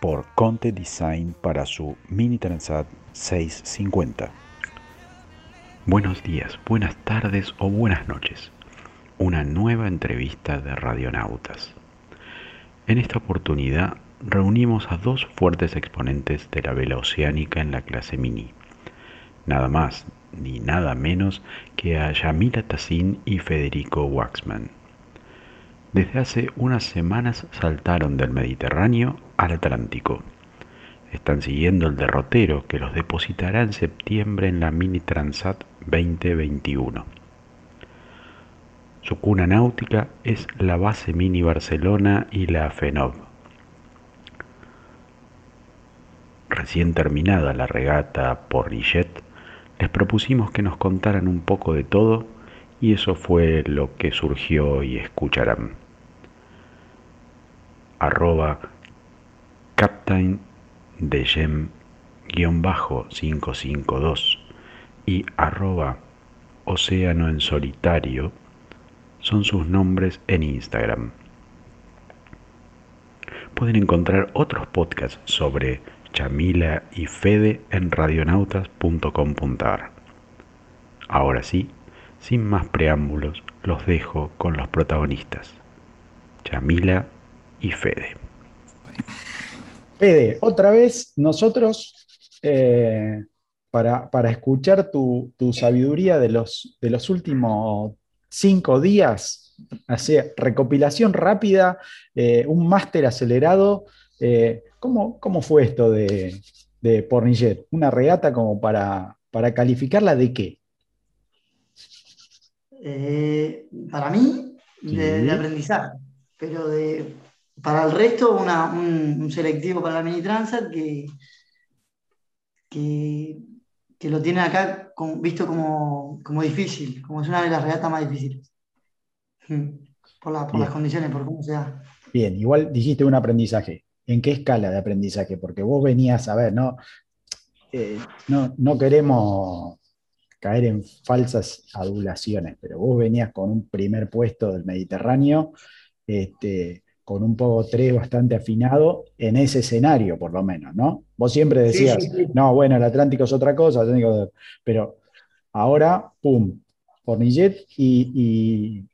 por Conte Design para su Mini Transat 650. Buenos días, buenas tardes o buenas noches. Una nueva entrevista de Radionautas. En esta oportunidad reunimos a dos fuertes exponentes de la vela oceánica en la clase Mini. Nada más ni nada menos que a Yamila Tassin y Federico Waxman. Desde hace unas semanas saltaron del Mediterráneo al Atlántico. Están siguiendo el derrotero que los depositará en septiembre en la Mini Transat 2021. Su cuna náutica es la base Mini Barcelona y la FENOV. Recién terminada la regata por Rillet, les propusimos que nos contaran un poco de todo y eso fue lo que surgió y escucharán. Arroba Captain de Gem-552 y arroba Océano en Solitario son sus nombres en Instagram. Pueden encontrar otros podcasts sobre Chamila y Fede en radionautas.com.ar. Ahora sí, sin más preámbulos, los dejo con los protagonistas, Chamila y Fede. Fede, otra vez nosotros, eh, para, escuchar tu, sabiduría de los, de los últimos cinco días, así, recopilación rápida, eh, un máster acelerado. Eh, ¿cómo, fue esto de, de Pornillet? ¿Una regata como para, para calificarla de qué? para mí, de aprendizaje, pero de, para el resto, un, selectivo para la mini transat que, que, lo tiene acá visto como, difícil, como es una de las regatas más difíciles. Hmm. Por, las condiciones, por cómo se da. Bien, igual dijiste un aprendizaje. ¿En qué escala de aprendizaje? Porque vos venías a ver, ¿no? Eh, no, no queremos caer en falsas adulaciones, pero vos venías con un primer puesto del Mediterráneo, este, con un poco 3 bastante afinado en ese escenario, por lo menos, ¿no? Vos siempre decías, no, bueno, el Atlántico es otra cosa, pero ahora, pum, Pornillet y,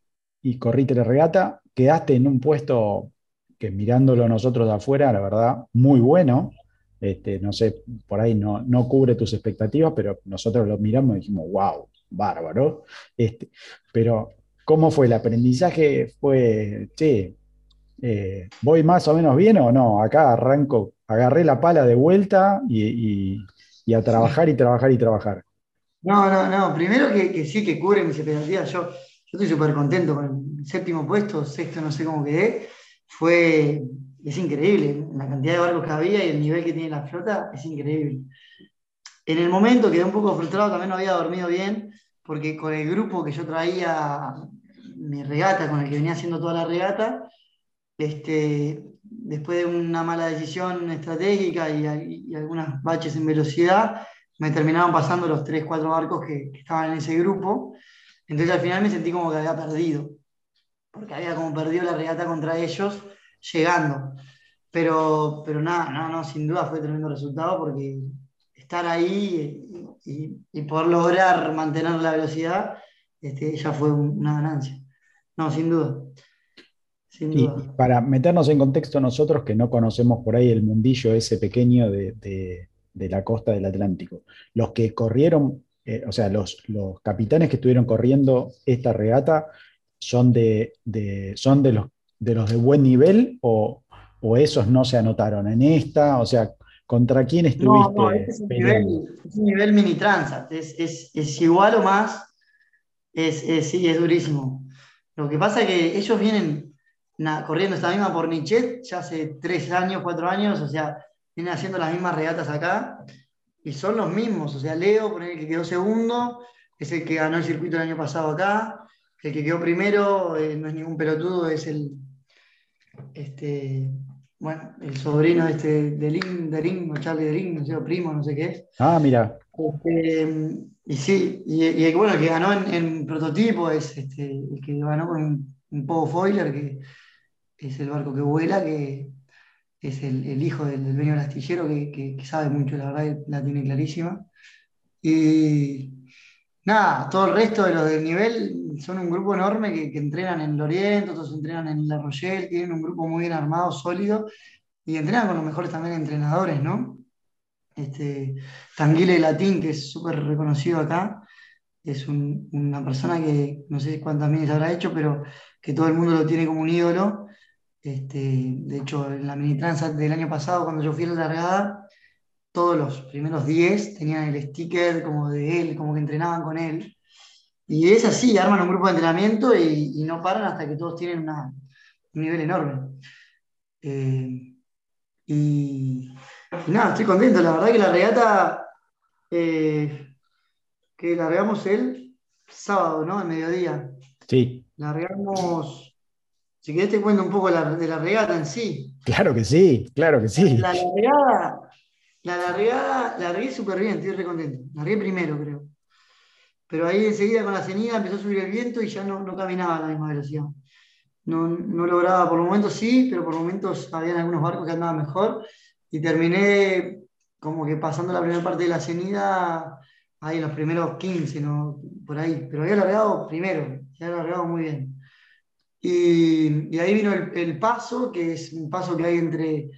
y, corriste la regata, quedaste en un puesto que mirándolo nosotros de afuera, la verdad, muy bueno. Este, no sé, por ahí no, no cubre tus expectativas, pero nosotros lo miramos y dijimos, wow, bárbaro. Este, pero, ¿cómo fue el aprendizaje? Fue, sí, eh, ¿voy más o menos bien o no? Acá arranco, agarré la pala de vuelta y, a trabajar y trabajar y trabajar. No, no, no. Primero que, sí que cubre mis expectativas. Yo, yo estoy súper contento con el séptimo puesto, sexto, no sé cómo quedé. Fue, es increíble. La cantidad de barcos que había y el nivel que tiene la flota es increíble. En el momento quedé un poco frustrado, también no había dormido bien, porque con el grupo que yo traía, mi regata, con el que venía haciendo toda la regata, este, después de una mala decisión estratégica y, algunas baches en velocidad, me terminaron pasando los 3, 4 barcos que, estaban en ese grupo. Entonces al final me sentí como que había perdido, porque había como perdido la regata contra ellos llegando. Pero, pero nada, no, no, sin duda fue tremendo resultado porque estar ahí y, y poder lograr mantener la velocidad este, ya fue una ganancia. No, sin duda. Y para meternos en contexto nosotros que no conocemos por ahí el mundillo ese pequeño de, la costa del Atlántico, los que corrieron, eh, o sea, los, los, capitanes que estuvieron corriendo esta regata son de, son de los, de los de buen nivel o, esos no se anotaron en esta, o sea, ¿contra quién estuviste? No, este es, un nivel, mini transat, es, igual o más, es, sí, es durísimo. Lo que pasa es que ellos vienen corriendo esta misma por Nichet ya hace tres años, cuatro años, o sea, viene haciendo las mismas regatas acá. y son los mismos. O sea, Leo, por el que quedó segundo, es el que ganó el circuito el año pasado acá. El que quedó primero eh, no es ningún pelotudo, es el, este, bueno, el sobrino de este, de Lin, de Lin, o Charlie de Lin, no sé, o primo, no sé qué es. Ah, mira. Este, y sí, y, bueno, el que ganó en, en prototipo es este, el que ganó con un, un Pogo Foiler, que es el barco que vuela, que es el, el hijo del, del dueño del astillero, que, que- que sabe mucho, la verdad, la tiene clarísima. Y nada, todo el resto de los del nivel son un grupo enorme que, entrenan en Lorient, otros entrenan en La Rochelle, tienen un grupo muy bien armado, sólido, y entrenan con los mejores también entrenadores, ¿no? Este, Tanguile Latín, que es súper reconocido acá, es un- una persona que no sé cuántas minis habrá hecho, pero que todo el mundo lo tiene como un ídolo. Este, de hecho, en la mini transat del año pasado, cuando yo fui a la largada, todos los primeros 10 tenían el sticker como de él, como que entrenaban con él. Y es así, arman un grupo de entrenamiento y, y no paran hasta que todos tienen una- un nivel enorme. Eh, y, y nada, estoy contento. La verdad que la regata, eh, que largamos el sábado, ¿no? Al mediodía. Sí, Largamos, si querés te cuento un poco la- de la regata en sí. claro que sí, claro que sí. La largada, la largada, la largué súper bien, estoy re contento. Largué primero, creo. Pero ahí enseguida con la cenida empezó a subir el viento y ya no, no caminaba a la misma velocidad. No, no lograba, por momentos sí, pero por momentos habían algunos barcos que andaban mejor. Y terminé como que pasando la primera parte de la cenida ahí en los primeros 15, ¿no? por ahí. Pero había largado primero, había largado muy bien. Y, ahí vino el, paso, que es un paso que hay entre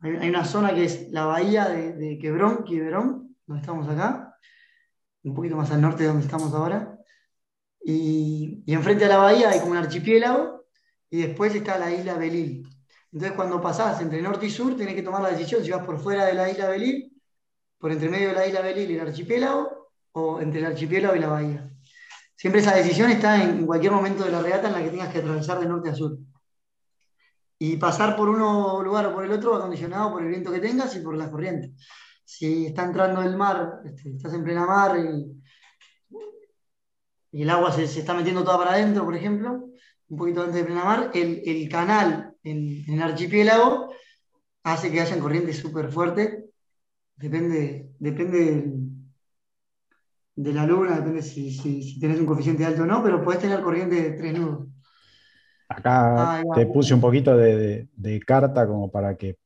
hay, hay una zona que es la bahía de, de Quebrón, Quiberón, donde estamos acá, un poquito más al norte de donde estamos ahora. Y, y enfrente a la bahía hay como un archipiélago y después está la isla Belil. Entonces cuando pasás entre norte y sur tenés que tomar la decisión si vas por fuera de la isla Belil, por entre medio de la isla Belil y el archipiélago, o entre el archipiélago y la bahía. Siempre esa decisión está en, cualquier momento de la regata en la que tengas que atravesar de norte a sur. Y pasar por uno lugar o por el otro va por el viento que tengas y por la corriente. Si está entrando el mar, este, estás en plena mar y, el agua se, está metiendo toda para adentro, por ejemplo, un poquito antes de plena mar, el, canal en, en el archipiélago hace que hayan corrientes súper fuertes. Depende, depende del- de la luna, depende si, si, si tenés un coeficiente alto o no, pero podés tener corriente de tres nudos. Acá va. te puse un poquito de, de- de carta como para que,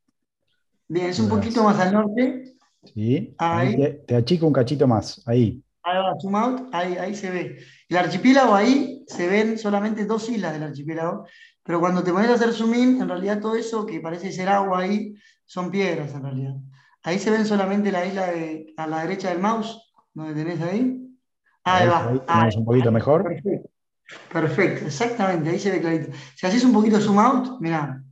Bien, es un poquito más al norte. ¿sí? Ahí. Ahí te, te achico un cachito más, ahí. Ahí va, zoom out, ahí, ahí se ve. El archipiélago ahí se ven solamente dos islas del archipiélago, pero cuando te pones a hacer zoom in, en realidad todo eso que parece ser agua ahí son piedras en realidad. Ahí se ven solamente la isla de, a la derecha del mouse, donde tenés ahí. Ahí va. Ahí tenemos un poquito mejor. Perfecto. Perfecto, exactamente, ahí se ve clarito. Si haces un poquito zoom out, mirá.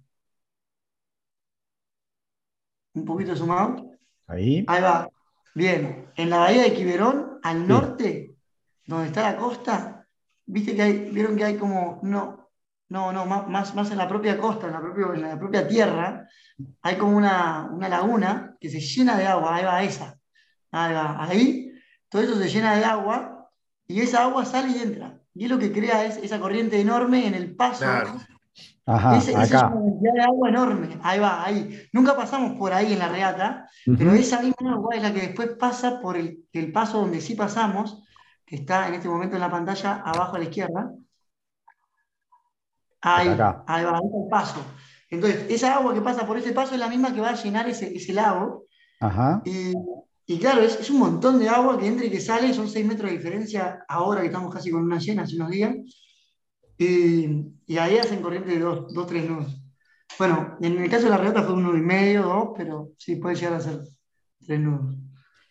Un poquito zoom out. Ahí. Ahí va. Bien. En la bahía de Quiberón, al norte, donde está la costa, viste que hay, vieron que hay como, no, no, no, más, más, más en la propia costa, en la propia, en la propia tierra, hay como una, una laguna que se llena de agua, ahí va esa. Ahí va, ahí, todo eso se llena de agua y esa agua sale y entra. Y es lo que crea es, esa corriente enorme en el paso. Claro. Ajá, Ese- esa es una cantidad de agua enorme. Ahí va, ahí. Nunca pasamos por ahí en la regata, pero Ujú. esa misma agua es la que después pasa por el, el paso donde sí pasamos, que está en este momento en la pantalla abajo a la izquierda. Ahí, Acá. ahí va, ahí está el paso. Entonces, esa agua que pasa por ese paso es la misma que va a llenar ese, ese lago. Ajá. Y, y claro, es, es un montón de agua que entra y que sale, son 6 metros de diferencia ahora que estamos casi con una llena, hace unos días. Y, y ahí hacen corriente de 2, 3 nudos. Bueno, en el caso de la regata fue un nudo y medio, dos, pero sí puede llegar a ser 3 nudos.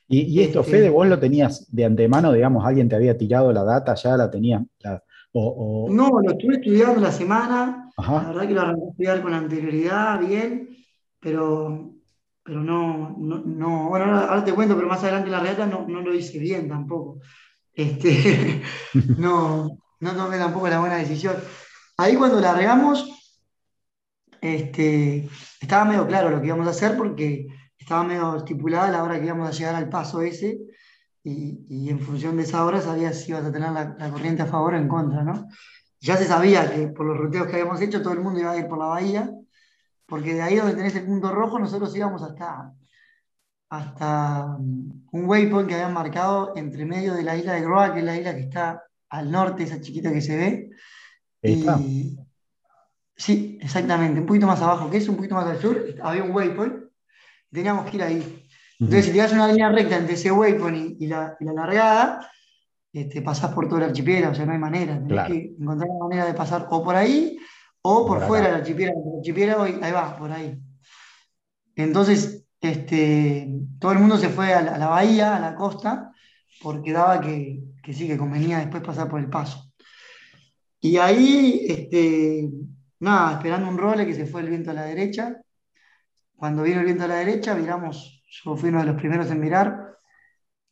Y, y esto, Este- Fede, vos lo tenías de antemano, digamos, alguien te había tirado la data, ya la tenías. la- o, o- No, lo estuve estudiando la semana, la verdad que lo arranqué a estudiar con anterioridad, bien, pero, pero no, no, no- bueno, ahora, te cuento, pero más adelante en la regata no, no lo hice bien tampoco. Este, no, no tomé tampoco la buena decisión. Ahí cuando largamos, este, estaba medio claro lo que íbamos a hacer porque estaba medio estipulada la hora que íbamos a llegar al paso ese, y, en función de esa hora sabías si ibas a tener la, corriente a favor o en contra, ¿no? Ya se sabía que por los ruteos que habíamos hecho todo el mundo iba a ir por la bahía, porque de ahí donde tenés el punto rojo nosotros íbamos hasta, hasta um, un waypoint que habían marcado entre medio de la isla de Groa, que es la isla que está al norte, esa chiquita que se ve. Y, sí, exactamente, un poquito más abajo que es, un poquito más al sur, había un waypoint, teníamos que ir ahí. Entonces, si te das una línea recta entre ese waypoint y, la, largada, este, pasás por todo el archipiélago, o sea, no hay manera. Tenés que encontrar una manera de pasar o por ahí o por, fuera del archipiélago. El ahí va, por ahí. Entonces, este, todo el mundo se fue a la, bahía, a la costa, porque daba que, sí, que convenía después pasar por el paso. Y ahí, este, nada, esperando un role que se fue el viento a la derecha. Cuando vino el viento a la derecha, miramos yo fui uno de los primeros en mirar.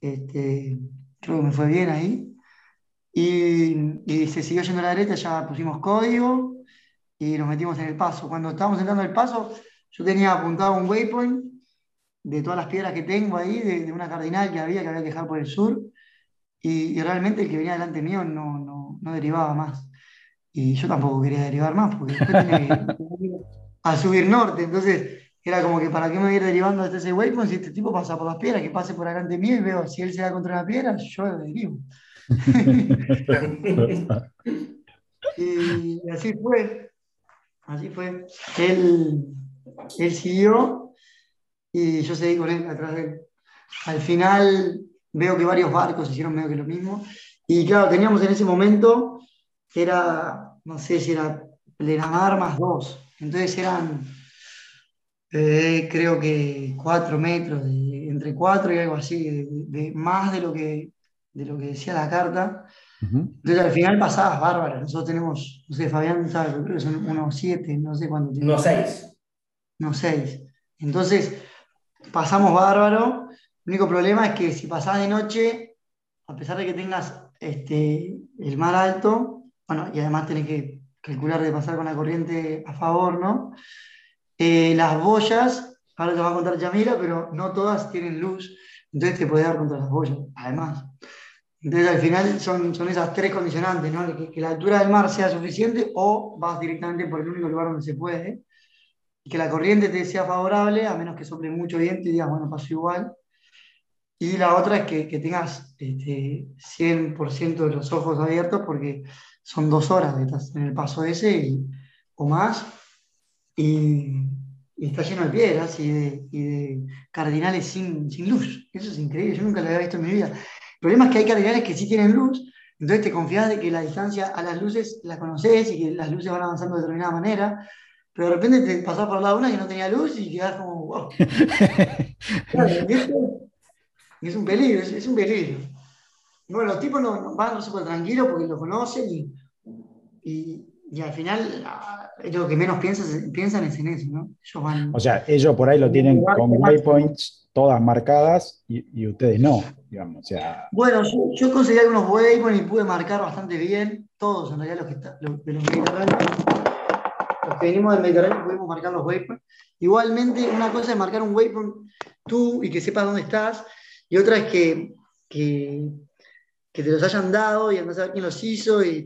Este, creo que me fue bien ahí. Y, se siguió yendo a la derecha, ya pusimos código y nos metimos en el paso. Cuando estábamos entrando en el paso, yo tenía apuntado un waypoint de todas las piedras que tengo ahí, de, una cardinal que había que había que dejar por el sur. Y, realmente el que venía delante mío no, no, no, derivaba más. Y yo tampoco quería derivar más, porque después tenía que a subir norte. Entonces, era como que para qué me voy a ir derivando hasta ese waypoint si este tipo pasa por las piedras, que pase por delante mío y veo si él se da contra la piedra, yo lo derivo. y así fue. Así fue. Él, él siguió y yo seguí con él atrás de él. Al final veo que varios barcos hicieron medio que lo mismo. Y claro, teníamos en ese momento, era, no sé si era mar más dos. Entonces eran eh, creo que cuatro metros, entre cuatro y algo así, de, más de lo, que, de lo que decía la carta. Entonces al final pasabas bárbara. Nosotros tenemos, no sé, Fabián sabe, creo que son unos siete, no sé cuánto tiene. Unos seis. Unos seis. Entonces pasamos bárbaro. El único problema es que si pasás de noche, a pesar de que tengas este, el mar alto, bueno, y además tenés que calcular de pasar con la corriente a favor, ¿no? Eh, las boyas, ahora te va a contar Yamira, pero no todas tienen luz, entonces te puede dar contra las boyas, además. Entonces al final son, son esas tres condicionantes, ¿no? que, la altura del mar sea suficiente o vas directamente por el único lugar donde se puede, y que la corriente te sea favorable, a menos que sople mucho viento y digas, bueno, paso igual. Y la otra es que, que tengas este, 100% de los ojos abiertos porque son dos horas que estás en el paso ese y, o más y, está lleno de piedras y de, cardinales sin, luz. Eso es increíble, yo nunca lo había visto en mi vida. El problema es que hay cardinales que sí tienen luz, entonces te confías de que la distancia a las luces la conoces y que las luces van avanzando de determinada manera, pero de repente te pasás por la lado una que no tenía luz y quedás como, wow. es un peligro, es, un peligro. Bueno, los tipos no, van súper tranquilos porque lo conocen y, y al final lo que menos piensan, piensan es en eso, ¿no? o sea, ellos por ahí lo tienen con waypoints todas marcadas y, ustedes no, digamos. O sea... Bueno, yo, conseguí algunos waypoints y pude marcar bastante bien, todos en realidad los que, los, de los mediterráneos. Los que venimos del Mediterráneo pudimos marcar los waypoints. Igualmente, una cosa es marcar un waypoint tú y que sepas dónde estás, y otra es que, que, que te los hayan dado y andás a ver quién los hizo y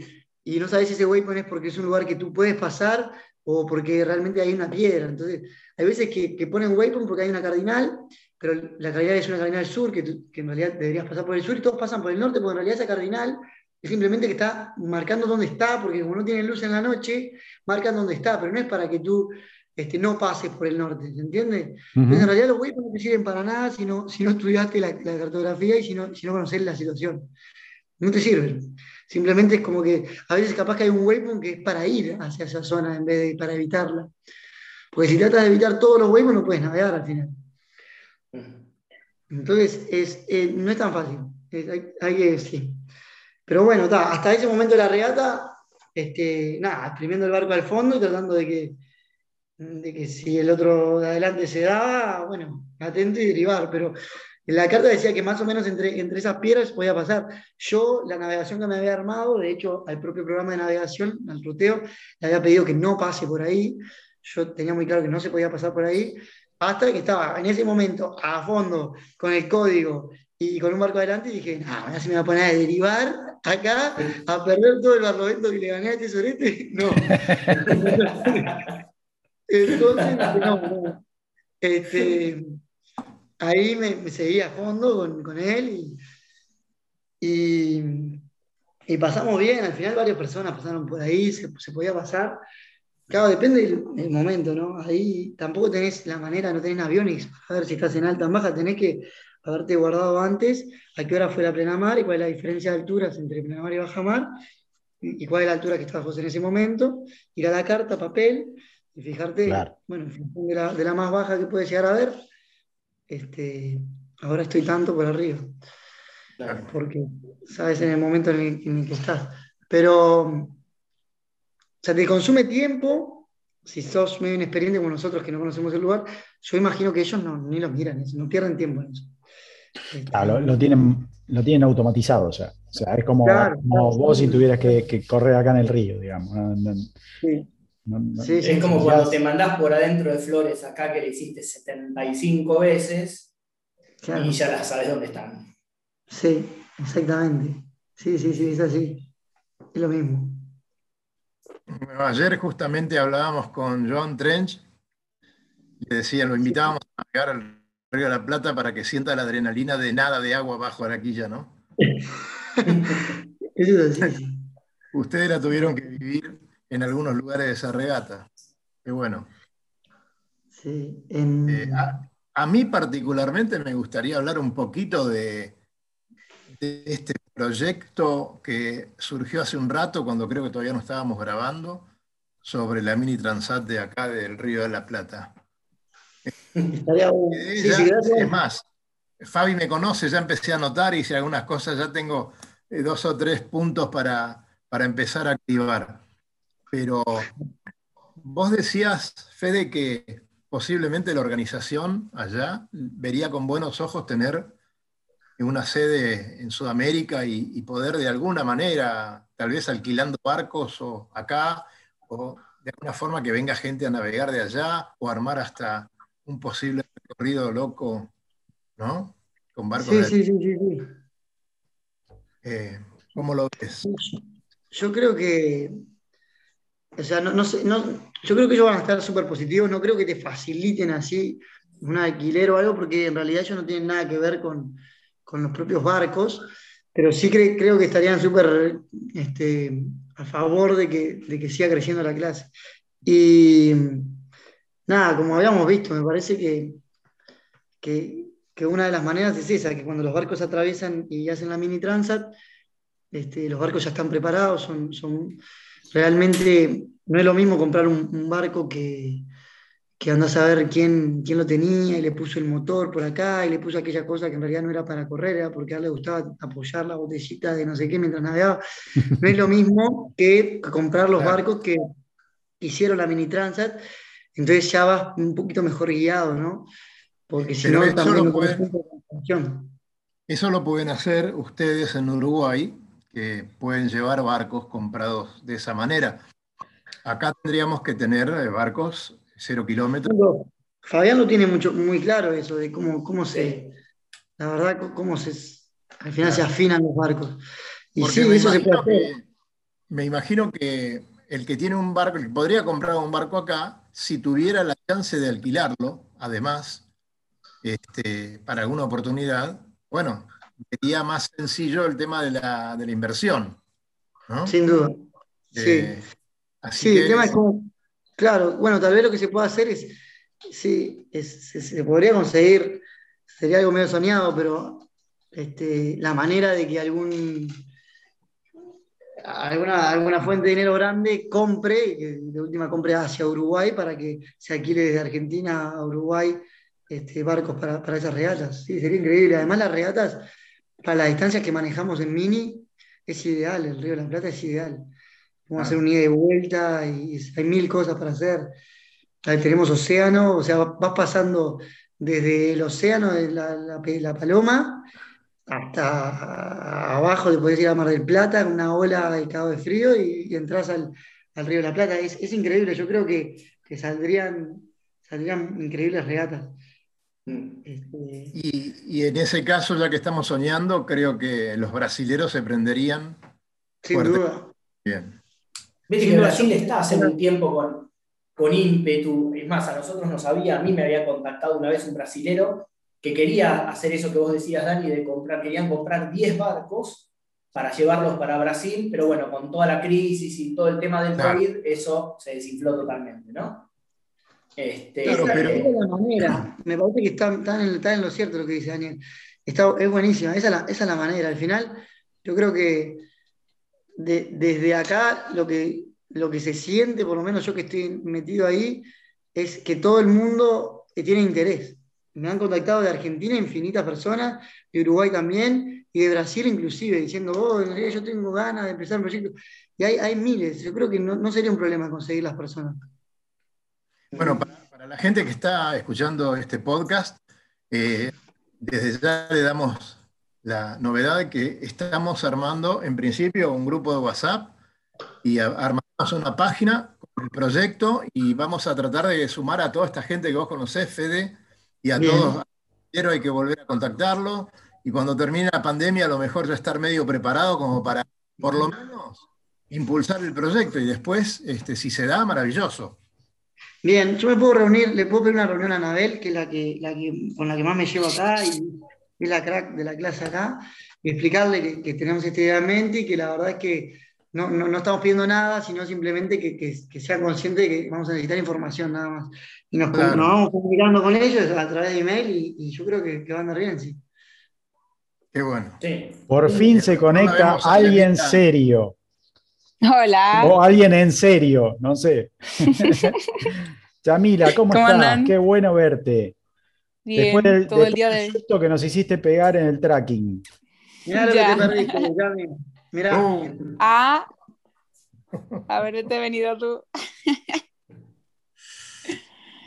y no sabes si ese waypoint es porque es un lugar que tú puedes pasar o porque realmente hay una piedra. Entonces, hay veces que, que ponen waypoint porque hay una cardinal, pero la cardinal es una cardinal sur, que, que, en realidad deberías pasar por el sur y todos pasan por el norte, porque en realidad esa cardinal es simplemente que está marcando dónde está, porque como no tienen luz en la noche, marcan dónde está, pero no es para que tú este, no pases por el norte, ¿se entiende? en realidad los waypoints no te sirven para nada si no, si no estudiaste la, la cartografía y si no, si no conoces la situación. No te sirven. Simplemente es como que a veces capaz que hay un waypoint que es para ir hacia esa zona en vez de para evitarla. Porque si tratas de evitar todos los waypoints no puedes navegar al final. Entonces es, eh, no es tan fácil. hay, que, sí. Pero bueno, hasta ese momento de la regata, este, nada, exprimiendo el barco al fondo y tratando de que, de que si el otro de adelante se daba, bueno, atento y derivar. Pero la carta decía que más o menos entre, entre esas piedras podía pasar. Yo, la navegación que me había armado, de hecho, al propio programa de navegación, al ruteo, le había pedido que no pase por ahí. Yo tenía muy claro que no se podía pasar por ahí. Hasta que estaba en ese momento a fondo con el código y con un barco adelante y dije, no, ahora se me va a poner a derivar acá, a perder todo el barlovento que le gané a este sorete. No. Entonces, no, no. Este, ahí me, seguí a fondo con, con él y, y, pasamos bien. Al final varias personas pasaron por ahí, se, se podía pasar. Claro, depende del, momento, ¿no? Ahí tampoco tenés la manera, no tenés aviones para ver si estás en alta o en baja, tenés que haberte guardado antes a qué hora fue la plena mar y cuál es la diferencia de alturas entre plena mar y baja mar y, cuál es la altura que estabas vos en ese momento, ir a la carta, papel y fijarte, bueno, de la, de la, más baja que puedes llegar a ver, este, ahora estoy tanto por arriba. Porque sabes en el momento en el que estás. Pero o sea, te consume tiempo, si sos medio inexperiente como nosotros que no conocemos el lugar, yo imagino que ellos no, ni los miran, no pierden tiempo en eso. lo, tienen, lo tienen automatizado, o sea, o sea es como, vos si tuvieras que, correr acá en el río, digamos. sí. es como cuando te mandás por adentro de flores acá que le hiciste 75 veces y ya las sabes dónde están. Sí, exactamente. Sí, sí, sí, es así. Es lo mismo ayer justamente hablábamos con John Trench y decía, lo invitábamos a navegar al Río de la Plata para que sienta la adrenalina de nada de agua bajo Araquilla, ¿no? Ustedes la tuvieron que vivir en algunos lugares de esa regata. Qué bueno. Sí, eh, a, mí particularmente me gustaría hablar un poquito de, de este proyecto que surgió hace un rato, cuando creo que todavía no estábamos grabando, sobre la mini transat de acá del Río de la Plata. es más, Fabi me conoce, ya empecé a notar y si algunas cosas ya tengo eh, dos o tres puntos para, para empezar a activar. Pero vos decías, Fede, que posiblemente la organización allá vería con buenos ojos tener una sede en Sudamérica y, poder de alguna manera, tal vez alquilando barcos o acá, o de alguna forma que venga gente a navegar de allá, o armar hasta un posible recorrido loco, ¿no? Con barcos. Sí, sí, sí, sí, eh, ¿Cómo lo ves? Yo creo que, o sea, no, sé, yo creo que ellos van a estar súper positivos, no creo que te faciliten así un alquiler o algo, porque en realidad ellos no tienen nada que ver con, con los propios barcos, pero sí creo que estarían súper este, a favor de que, de que siga creciendo la clase. Y nada, como habíamos visto, me parece que, que, una de las maneras es esa, que cuando los barcos atraviesan y hacen la mini transat, este, los barcos ya están preparados, son, son realmente, no es lo mismo comprar un barco que, que andás a ver quién, quién lo tenía y le puso el motor por acá y le puso aquella cosa que en realidad no era para correr, era porque a él le gustaba apoyar la botellita de no sé qué mientras navegaba. No es lo mismo que comprar los barcos que hicieron la mini transat, entonces ya vas un poquito mejor guiado, ¿no? Porque si no, también lo pueden, Eso lo pueden hacer ustedes en Uruguay, que pueden llevar barcos comprados de esa manera. Acá tendríamos que tener eh, barcos cero kilómetros. Fabián lo tiene mucho, muy claro eso, de cómo, cómo se, la verdad, cómo se, al final se afinan los barcos. Y sí, eso se puede hacer. me imagino que el que tiene un barco, el que podría comprar un barco acá, si tuviera la chance de alquilarlo, además, este, para alguna oportunidad, bueno, sería más sencillo el tema de la, inversión. Sin duda. Eh, sí, el tema es Claro, bueno, tal vez lo que se puede hacer es, sí, se, podría conseguir, sería algo medio soñado, pero este, la manera de que algún, alguna, alguna fuente de dinero grande compre, de última compre hacia Uruguay para que se alquile desde Argentina a Uruguay este, barcos para, para esas regatas. Sí, sería increíble. Además, las regatas, para las distancias que manejamos en Mini, es ideal, el Río de la Plata es ideal. Vamos a hacer un ida y vuelta y hay mil cosas para hacer. Ahí tenemos océano, o sea, vas pasando desde el océano de la, la, Paloma hasta abajo, te podés ir a Mar del Plata, una ola de cabo de frío y, entras al, Río de la Plata. Es, increíble, yo creo que, saldrían, saldrían increíbles regatas. Mm. Este, y, en ese caso, ya que estamos soñando, creo que los brasileros se prenderían. Sin duda. Bien. Viste que Brasil está hace un tiempo con, con ímpetu. Es más, a nosotros nos había, a mí me había contactado una vez un brasilero que quería hacer eso que vos decías, Dani, de comprar, querían comprar 10 barcos para llevarlos para Brasil, pero bueno, con toda la crisis y todo el tema del COVID, eso se desinfló totalmente, ¿no? Este, claro, pero... es la manera. Me parece que está, en, lo cierto lo que dice Daniel. Está, es buenísima, esa es, la, manera. Al final, yo creo que desde acá lo que, lo que se siente, por lo menos yo que estoy metido ahí, es que todo el mundo tiene interés. Me han contactado de Argentina infinitas personas, de Uruguay también, y de Brasil inclusive, diciendo, oh, yo tengo ganas de empezar un proyecto. Y hay, hay miles, yo creo que no, no sería un problema conseguir las personas. Bueno, para, la gente que está escuchando este podcast, eh, desde ya le damos la novedad de que estamos armando en principio un grupo de WhatsApp y armamos una página con el proyecto y vamos a tratar de sumar a toda esta gente que vos conocés, Fede, y a todos. Pero hay que volver a contactarlo y cuando termine la pandemia a lo mejor ya estar medio preparado como para, por lo menos, impulsar el proyecto y después, este, si se da, maravilloso. Bien, yo me puedo reunir, le puedo pedir una reunión a Anabel, que es la que, la con la que más me llevo acá y es la crack de la clase acá, y explicarle que, tenemos esta idea en mente y que la verdad es que no, no, estamos pidiendo nada, sino simplemente que, que, sea consciente de que vamos a necesitar información nada más. Y nos, vamos comunicando con ellos a través de email y, y yo creo que, van a andar bien, sí. Qué bueno. Por fin se conecta alguien serio. Hola. O alguien en serio, no sé. Yamila, ¿cómo, estás? Qué bueno verte. Bien, Después del, todo el día de... que nos hiciste pegar en el tracking. Mirá lo que te perdiste, Mirá. Uh. Ah, haberte venido tú.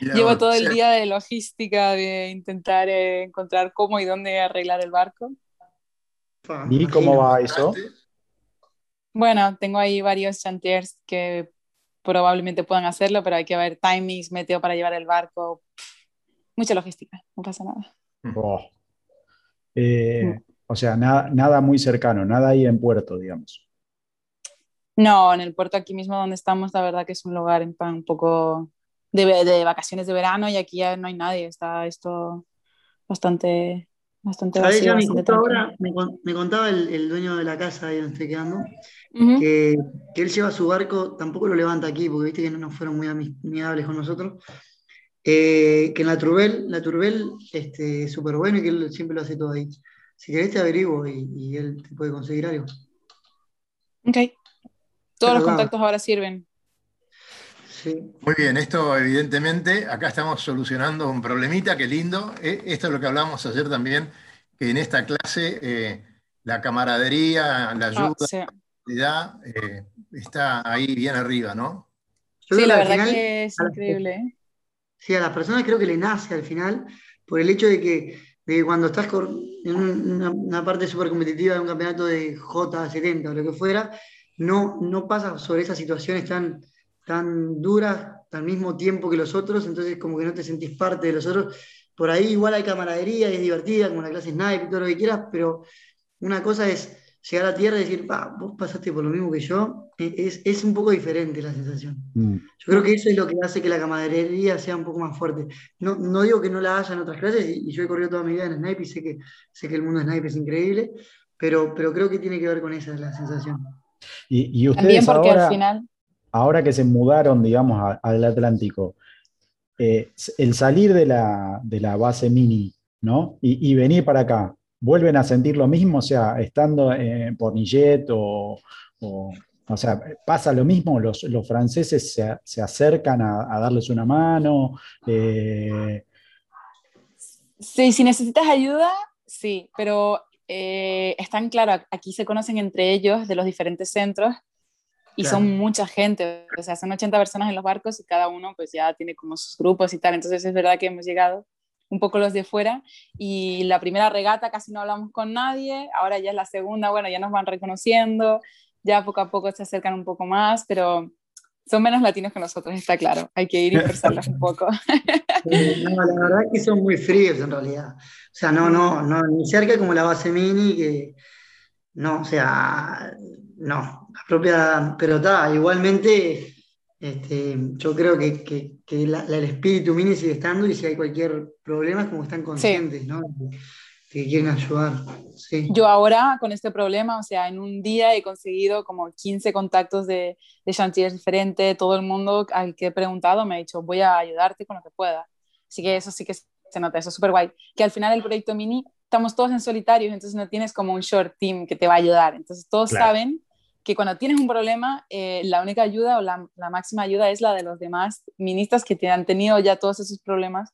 Llevo todo el día de logística, de intentar eh, encontrar cómo y dónde arreglar el barco. ¿Y cómo va eso? Bueno, tengo ahí varios chantiers que probablemente puedan hacerlo, pero hay que ver timings, meteo para llevar el barco. Mucha logística, no pasa nada. Oh. Eh, mm. O sea, nada, nada muy cercano, nada ahí en puerto, digamos. No, en el puerto aquí mismo donde estamos, la verdad que es un lugar en un poco de, de, vacaciones de verano y aquí ya no hay nadie, está esto bastante bastante vacío. ahora me, contaba el, dueño de la casa ahí donde estoy quedando, que, él lleva su barco, tampoco lo levanta aquí, porque viste que no nos fueron muy amigables con nosotros. Eh, que en la Turbel, la Turbel este, es súper bueno y que él siempre lo hace todo ahí. Si querés te averiguo y, él te puede conseguir algo. Ok. Todos los contactos ahora sirven. Muy bien, esto evidentemente, acá estamos solucionando un problemita, qué lindo. Eh, esto es lo que hablamos ayer también, que en esta clase eh, la camaradería, la ah, ayuda, eh, está ahí bien arriba, ¿no? sí, la verdad que es increíble. Sí, a las personas creo que le nace al final por el hecho de que, cuando estás en una, parte súper competitiva de un campeonato de J70 o lo que fuera, no, no pasa sobre esas situaciones tan tan duras al mismo tiempo que los otros, entonces como que no te sentís parte de los otros. Por ahí igual hay camaradería y es divertida, como la clase snipe y todo lo que quieras, pero una cosa es llegar a tierra y decir, vos pasaste por lo mismo que yo, e, es, es un poco diferente la sensación. Mm. Yo creo que eso es lo que hace que la camaradería sea un poco más fuerte. No, no digo que no la haya en otras clases, y, yo he corrido toda mi vida en snipe y sé que, sé que el mundo de snipe es increíble, pero, pero creo que tiene que ver con esa la sensación. Y, y ustedes porque al final ahora que se mudaron, digamos, al Atlántico, eh, el salir de la, base mini, ¿no? Y, venir para acá, ¿vuelven a sentir lo mismo? O sea, estando en Pornillet o, o, sea, ¿pasa lo mismo? ¿Los, franceses se, acercan a, darles una mano? Eh, sí, si necesitas ayuda, sí, pero eh, están claro, aquí se conocen entre ellos de los diferentes centros y son mucha gente, o sea, son 80 personas en los barcos y cada uno pues ya tiene como sus grupos y tal, entonces es verdad que hemos llegado un poco los de fuera y la primera regata casi no hablamos con nadie, ahora ya es la segunda, bueno, ya nos van reconociendo, ya poco a poco se acercan un poco más, pero son menos latinos que nosotros, está claro. Hay que ir y forzarlos un poco. No, la verdad es que son muy fríos en realidad. O sea, no, no, no, ni cerca como la base mini, que no, o sea, no, la propia, pero está, igualmente, este, yo creo que, que, que el espíritu mini sigue estando y si hay cualquier problema es como están conscientes, ¿no? que quieren ayudar. Sí. Yo ahora con este problema, o sea, en un día he conseguido como 15 contactos de, de chantiers diferentes, todo el mundo al que he preguntado me ha dicho, voy a ayudarte con lo que pueda. Así que eso sí que se nota, eso es súper guay. Que al final el proyecto mini, estamos todos en solitario, entonces no tienes como un short team que te va a ayudar. Entonces todos saben que cuando tienes un problema, eh, la única ayuda o la, la, máxima ayuda es la de los demás ministas que te han tenido ya todos esos problemas.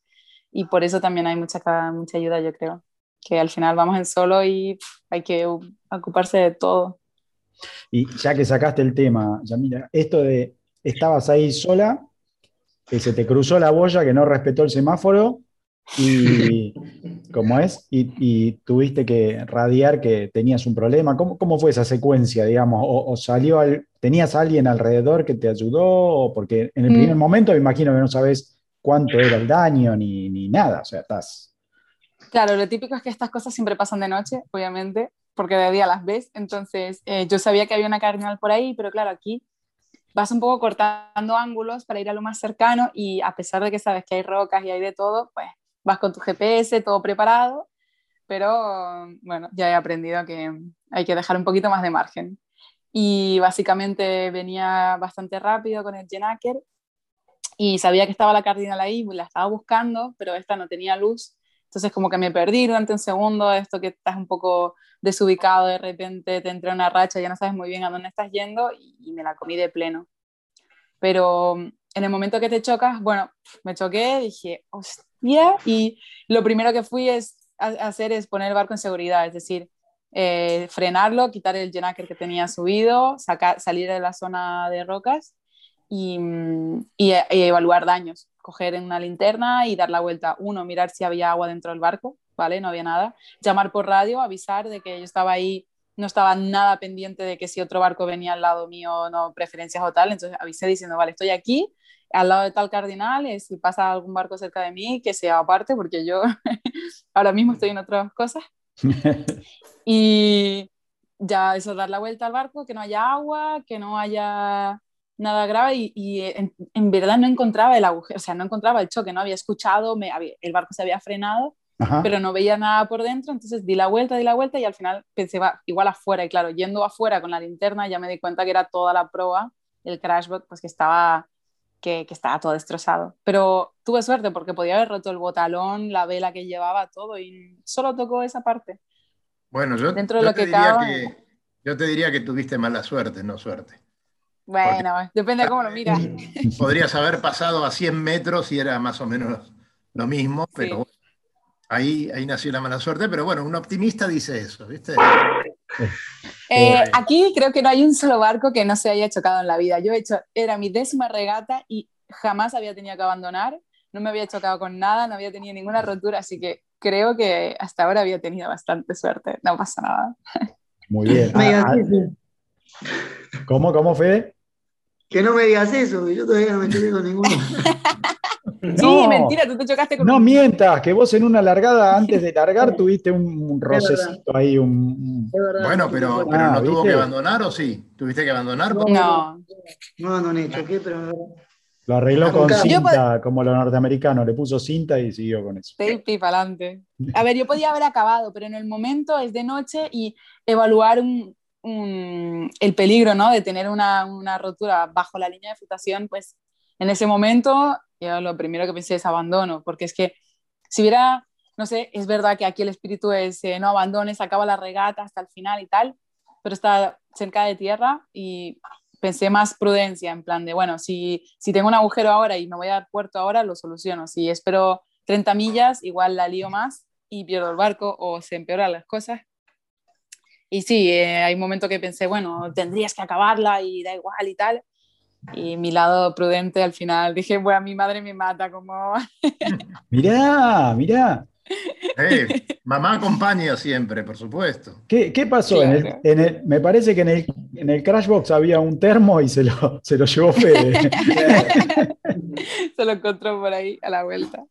Y por eso también hay mucha, mucha ayuda, yo creo que al final vamos en solo y hay que ocuparse de todo. Y ya que sacaste el tema, Yamila, esto de estabas ahí sola, que se te cruzó la boya, que no respetó el semáforo, y ¿cómo es? Y, tuviste que radiar que tenías un problema. ¿Cómo, cómo fue esa secuencia, digamos? ¿O, salió al, tenías alguien alrededor que te ayudó? O porque en el primer mm. momento me imagino que no sabes cuánto era el daño ni, ni nada, o sea, estás Claro, lo típico es que estas cosas siempre pasan de noche, obviamente, porque de día las ves. Entonces, eh, yo sabía que había una cardinal por ahí, pero claro, aquí vas un poco cortando ángulos para ir a lo más cercano y a pesar de que sabes que hay rocas y hay de todo, pues vas con tu GPS, todo preparado, pero bueno, ya he aprendido que hay que dejar un poquito más de margen. Y básicamente venía bastante rápido con el Genaker y sabía que estaba la cardinal ahí, la estaba buscando, pero esta no tenía luz entonces como que me perdí durante un segundo, esto que estás un poco desubicado, de repente te entra una racha, ya no sabes muy bien a dónde estás yendo y, me la comí de pleno. Pero en el momento que te chocas, bueno, me choqué, dije, hostia, y lo primero que fui es, a, hacer es poner el barco en seguridad, es decir, eh, frenarlo, quitar el genaker que tenía subido, sacar, salir de la zona de rocas y, y, y evaluar daños coger una linterna y dar la vuelta. Uno, mirar si había agua dentro del barco, ¿vale? No había nada. Llamar por radio, avisar de que yo estaba ahí, no estaba nada pendiente de que si otro barco venía al lado mío, no preferencias o tal. Entonces avisé diciendo, vale, estoy aquí, al lado de tal cardinal, y si pasa algún barco cerca de mí, que sea aparte, porque yo ahora mismo estoy en otras cosas. y ya eso, dar la vuelta al barco, que no haya agua, que no haya nada grave y, en, verdad no encontraba el agujero, o sea, no encontraba el choque, no había escuchado, me, el barco se había frenado, pero no veía nada por dentro, entonces di la vuelta, di la vuelta y al final pensé, va, igual afuera, y claro, yendo afuera con la linterna ya me di cuenta que era toda la proa, el crashbook, pues que estaba, que, que estaba todo destrozado. Pero tuve suerte porque podía haber roto el botalón, la vela que llevaba, todo, y solo tocó esa parte. Bueno, yo, Dentro de lo que diría que, yo te diría que tuviste mala suerte, no suerte. Bueno, depende de cómo lo miras. Podrías haber pasado a 100 metros y era más o menos lo mismo, pero ahí, ahí nació la mala suerte. Pero bueno, un optimista dice eso, ¿viste? Eh, aquí creo que no hay un solo barco que no se haya chocado en la vida. Yo he hecho, era mi décima regata y jamás había tenido que abandonar. No me había chocado con nada, no había tenido ninguna rotura, así que creo que hasta ahora había tenido bastante suerte. No pasa nada. Muy bien. Ah, ah, ¿Cómo, cómo, Fede? Que no me digas eso, yo todavía no me choqué con ninguno. sí, mentira, tú te chocaste con No mientas, que vos en una largada, antes de largar, tuviste un rocecito ahí. Un... Bueno, pero, pero ah, ¿no tuvo que abandonar o sí? ¿Tuviste que abandonar? No, no abandoné, choqué, pero. Lo arregló con cinta, como los norteamericanos, le puso cinta y siguió con eso. Tape para adelante. A ver, yo podía haber acabado, pero en el momento es de noche y evaluar un, el peligro ¿no? de tener una, una, rotura bajo la línea de flotación, pues en ese momento yo lo primero que pensé es abandono, porque es que si hubiera, no sé, es verdad que aquí el espíritu es eh, no abandones, acaba la regata hasta el final y tal, pero está cerca de tierra y pensé más prudencia, en plan de, bueno, si, si tengo un agujero ahora y me voy a puerto ahora, lo soluciono. Si espero 30 millas, igual la lío más y pierdo el barco o se empeoran las cosas. Y sí, eh, hay momentos que pensé, bueno, tendrías que acabarla y da igual y tal. Y mi lado prudente al final dije, bueno, mi madre me mata como... mirá, mirá. mamá acompaña siempre, por supuesto. ¿Qué, qué pasó? En el, me parece que en el, En el Crashbox había un termo y se lo, se lo llevó Fede. se lo encontró por ahí a la vuelta.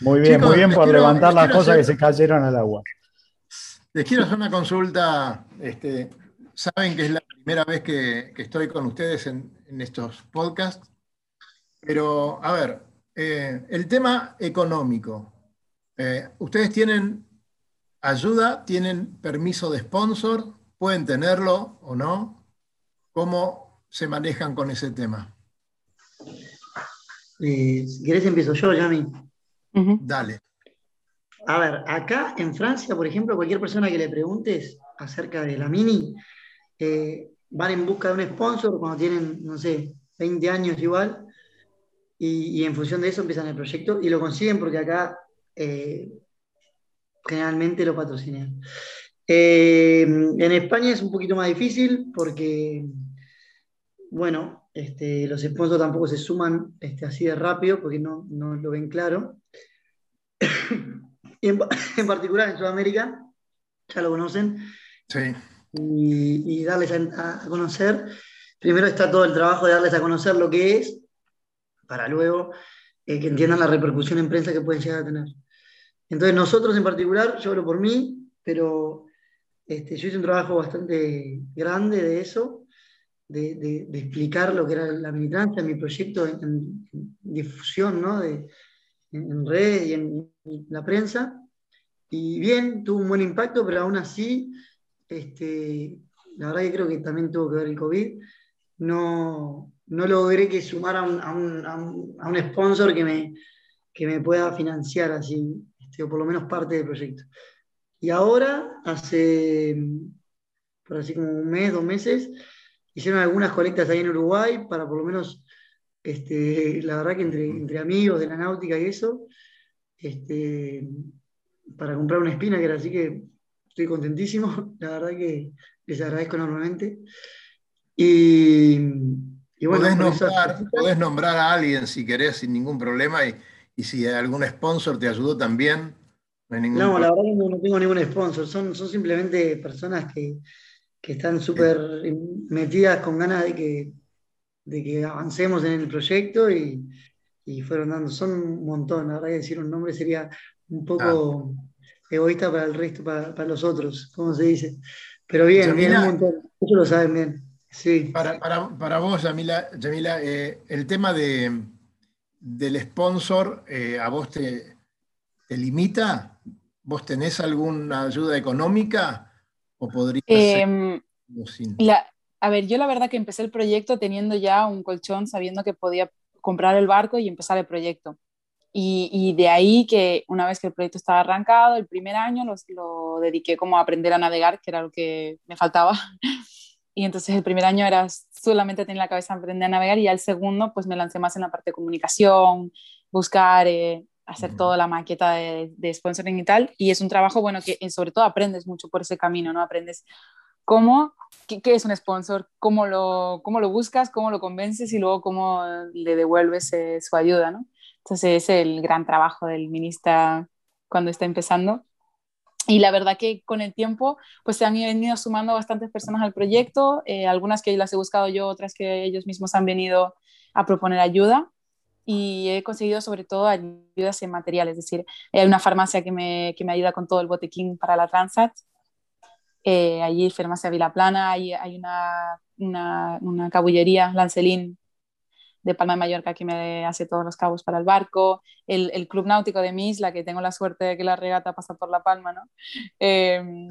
Muy bien, muy bien por levantar las cosas que se cayeron al agua. Les quiero hacer una consulta. Este, saben que es la primera vez que, estoy con ustedes en, estos podcasts, pero a ver, eh, el tema económico. Eh, ¿Ustedes tienen ayuda? ¿Tienen permiso de sponsor? ¿Pueden tenerlo o no? ¿Cómo se manejan con ese tema? Eh, si querés empiezo yo, Yami. Dale. A ver, acá en Francia, por ejemplo, cualquier persona que le preguntes acerca de la Mini, eh, van en busca de un sponsor cuando tienen, no sé, 20 años igual, y, en función de eso empiezan el proyecto y lo consiguen porque acá eh, generalmente lo patrocinan. Eh, en España es un poquito más difícil porque, bueno, este, los sponsors tampoco se suman este, así de rápido porque no, lo ven claro. y en, particular en Sudamérica, ya lo conocen. Sí. Y, darles a, conocer, primero está todo el trabajo de darles a conocer lo que es, para luego eh, que entiendan la repercusión en prensa que pueden llegar a tener. Entonces nosotros en particular, yo hablo por mí, pero este, yo hice un trabajo bastante grande de eso, de, explicar lo que era la militancia, mi proyecto en, difusión, ¿no? de, en, red y en, la prensa. Y bien, tuvo un buen impacto, pero aún así, este, la verdad que creo que también tuvo que ver el COVID, no, no logré que sumara a un, a un, sponsor que me, que me pueda financiar así, este, o por lo menos parte del proyecto. Y ahora, hace, por así como un mes, dos meses, hicieron algunas colectas ahí en Uruguay para por lo menos, este, la verdad que entre, entre amigos de la náutica y eso, este, para comprar una espina, que era así que estoy contentísimo, la verdad que les agradezco enormemente. Y, y bueno, podés nombrar, a alguien si querés sin ningún problema y, y si algún sponsor te ayudó también, no, la verdad que no, tengo ningún sponsor, son, son simplemente personas que, están súper metidas con ganas de que, de que avancemos en el proyecto y, fueron dando, son un montón, la verdad que decir un nombre sería un poco ah. Egoísta para el resto, para, los otros, como se dice. Pero bien, bien un montón, ellos lo saben bien. Sí. Para, vos, Yamila, eh, el tema de, del sponsor, eh, ¿a vos te, te limita? ¿Vos tenés alguna ayuda económica o podría em, a ver, yo la verdad que empecé el proyecto teniendo ya un colchón, sabiendo que podía comprar el barco y empezar el proyecto. Y, de ahí que una vez que el proyecto estaba arrancado, el primer año lo dediqué como a aprender a navegar, que era lo que me faltaba. Y entonces el primer año era solamente tener la cabeza aprender a navegar y ya el segundo pues me lancé más en la parte de comunicación, buscar eh, hacer toda la maqueta de, de, sponsoring y tal. Y es un trabajo, bueno, que eh, sobre todo aprendes mucho por ese camino, ¿no? Aprendes cómo, qué, es un sponsor, cómo lo, cómo lo buscas, cómo lo convences y luego cómo le devuelves eh, su ayuda, ¿no? Entonces es el gran trabajo del ministro cuando está empezando. Y la verdad que con el tiempo, pues se han venido sumando bastantes personas al proyecto, eh, algunas que las he buscado yo, otras que ellos mismos han venido a proponer ayuda. Y he conseguido sobre todo ayudas en material, es decir, hay una farmacia que me, que me ayuda con todo el botequín para la Transat, eh, allí Farmacia Vilaplana, hay, hay una, una, una, cabullería, Lancelín, de Palma de Mallorca, que me hace todos los cabos para el barco, el, el Club Náutico de mi isla, que tengo la suerte de que la regata pasa por La Palma, ¿no? Em,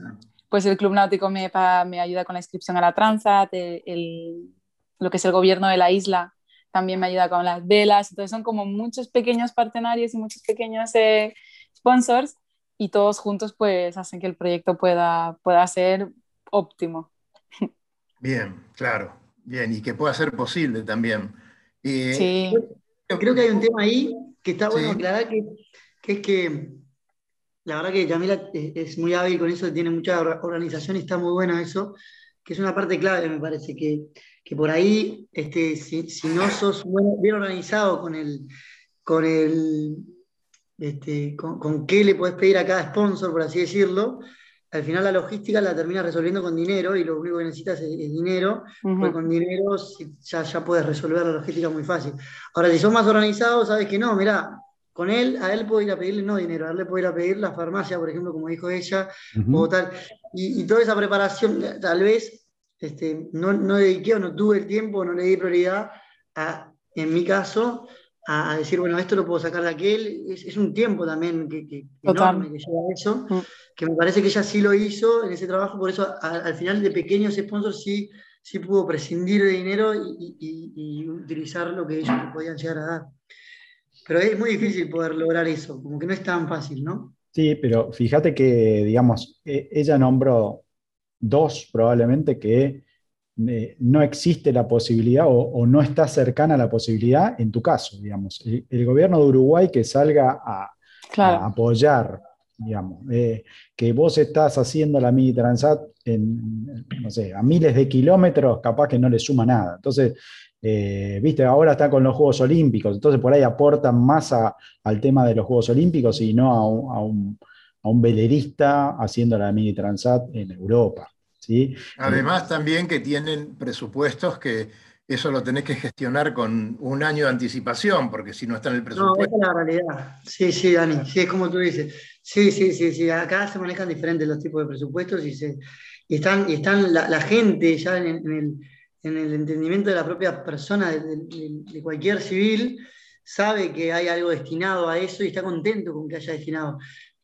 pues el Club Náutico me, me ayuda con la inscripción a la Transat, el, lo que es el gobierno de la isla también me ayuda con las velas, entonces son como muchos pequeños partenarios y muchos pequeños eh, sponsors y todos juntos pues hacen que el proyecto pueda, pueda ser óptimo. Bien, claro, bien, y que pueda ser posible también. Sí. Yo creo que hay un tema ahí que está bueno aclarar, que, que, es que la verdad que Yamila es muy hábil con eso, tiene mucha organización y está muy buena eso, que es una parte clave, me parece, que que por ahí, este, si, no sos bien organizado con el, con el, este, con, qué le puedes pedir a cada sponsor, por así decirlo, al final la logística la terminas resolviendo con dinero y lo único que necesitas es, dinero, porque con dinero ya, ya puedes resolver la logística muy fácil. Ahora, si son más organizados, sabes que no, mira, con él, a él puedo ir a pedirle no dinero, a él le puedo ir a pedir la farmacia, por ejemplo, como dijo ella, o tal. Y, toda esa preparación, tal vez este, no, no dediqué o no tuve el tiempo, no le di prioridad a, en mi caso, a, decir, bueno, esto lo puedo sacar de aquel. Es, un tiempo también que, que enorme que lleva eso, mm. que me parece que ella sí lo hizo en ese trabajo, por eso al final de pequeños sponsors sí, sí pudo prescindir de dinero y, utilizar lo que ellos podían llegar a dar. Pero es muy difícil poder lograr eso, como que no es tan fácil, ¿no? Sí, pero fíjate que, digamos, e, ella nombró dos probablemente que no existe la posibilidad o, no está cercana a la posibilidad en tu caso, digamos. El, gobierno de Uruguay que salga a, apoyar, digamos, eh, que vos estás haciendo la mini transat en, no sé, a miles de kilómetros, capaz que no le suma nada. Entonces, eh, viste, ahora está con los Juegos Olímpicos, entonces por ahí aportan más al tema de los Juegos Olímpicos y no a un, a un velerista haciendo la mini transat en Europa. Además también que tienen presupuestos que eso lo tenés que gestionar con un año de anticipación, porque si no está en el presupuesto. No, esa es la realidad. Sí, sí, Dani, sí, es como tú dices. Sí, sí, sí, sí. Acá se manejan diferentes los tipos de presupuestos y, se, están, y están la, gente ya en, el, entendimiento de la propia persona, de, cualquier civil, sabe que hay algo destinado a eso y está contento con que haya destinado.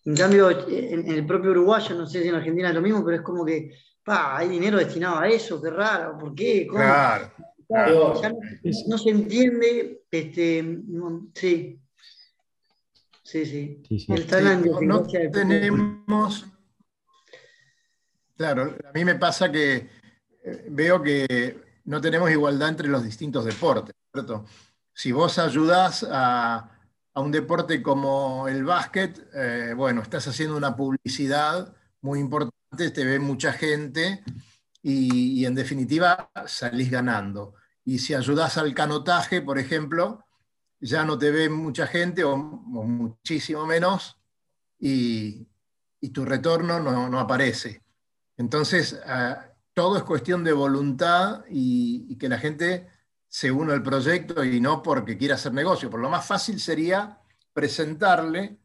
En cambio, en, el propio uruguayo, no sé si en Argentina es lo mismo, pero es como que pa, hay dinero destinado a eso, qué raro, ¿por qué? Claro. no, se entiende, este, sí. Sí, sí. no, tenemos. Claro, a mí me pasa que eh, veo que no tenemos igualdad entre los distintos deportes, ¿cierto? Si vos ayudás a, un deporte como el básquet, eh, bueno, estás haciendo una publicidad muy importante te ve mucha gente y, en definitiva salís ganando. Y si ayudas al canotaje, por ejemplo, ya no te ve mucha gente o, muchísimo menos y, tu retorno no, aparece. Entonces, ah, todo es cuestión de voluntad y, que la gente se una al proyecto y no porque quiera hacer negocio. Por lo más fácil sería presentarle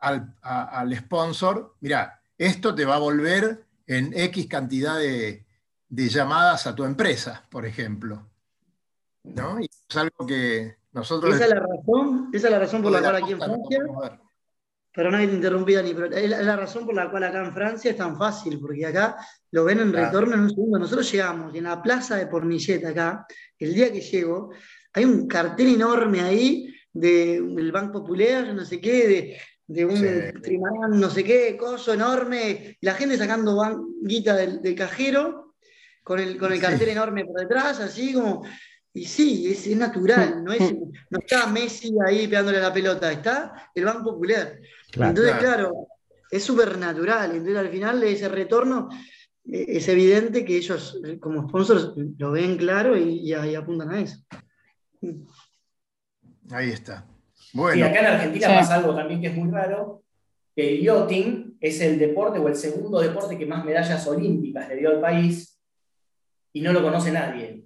al, al sponsor, mira, esto te va a volver en X cantidad de, llamadas a tu empresa, por ejemplo. ¿No? Y es algo que nosotros... Esa es la razón, esa es la razón por la cual aquí en Francia... Pero nadie te interrumpía ni, pero es la razón por la cual acá en Francia es tan fácil, porque acá lo ven en retorno en un segundo. Nosotros llegamos en la plaza de Pornilleta acá, el día que llego, hay un cartel enorme ahí del Banco Popular, no sé qué, de de un trimarán, no sé qué, coso enorme, la gente sacando guita del, cajero, con el, con el cartel enorme por detrás, así como. Y sí, es, natural, no, es, no está Messi ahí pegándole la pelota, está el Banco Popular. Entonces, claro, es súper natural. Entonces, al final, ese retorno eh, es evidente que ellos, como sponsors, lo ven claro y, apuntan a eso. Ahí está. Y acá en Argentina pasa algo también que es muy raro, que el yachting es el deporte o el segundo deporte que más medallas olímpicas le dio al país y no lo conoce nadie.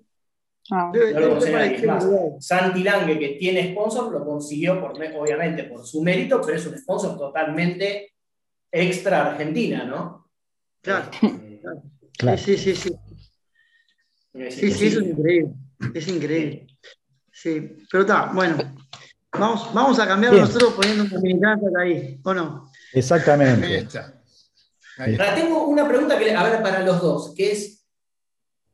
Ah. No lo conoce nadie. Es más, Santi Lange, que tiene sponsor, lo consiguió por, obviamente por su mérito, pero es un sponsor totalmente extra Argentina, ¿no? Claro. Este, sí, sí, sí. Sí, sí, eso es increíble. Es increíble. Sí, pero está, bueno. Vamos, vamos a cambiar nosotros poniendo un mini ahí, ¿o no? Exactamente. Ahora, tengo una pregunta que, a ver, para los dos, que es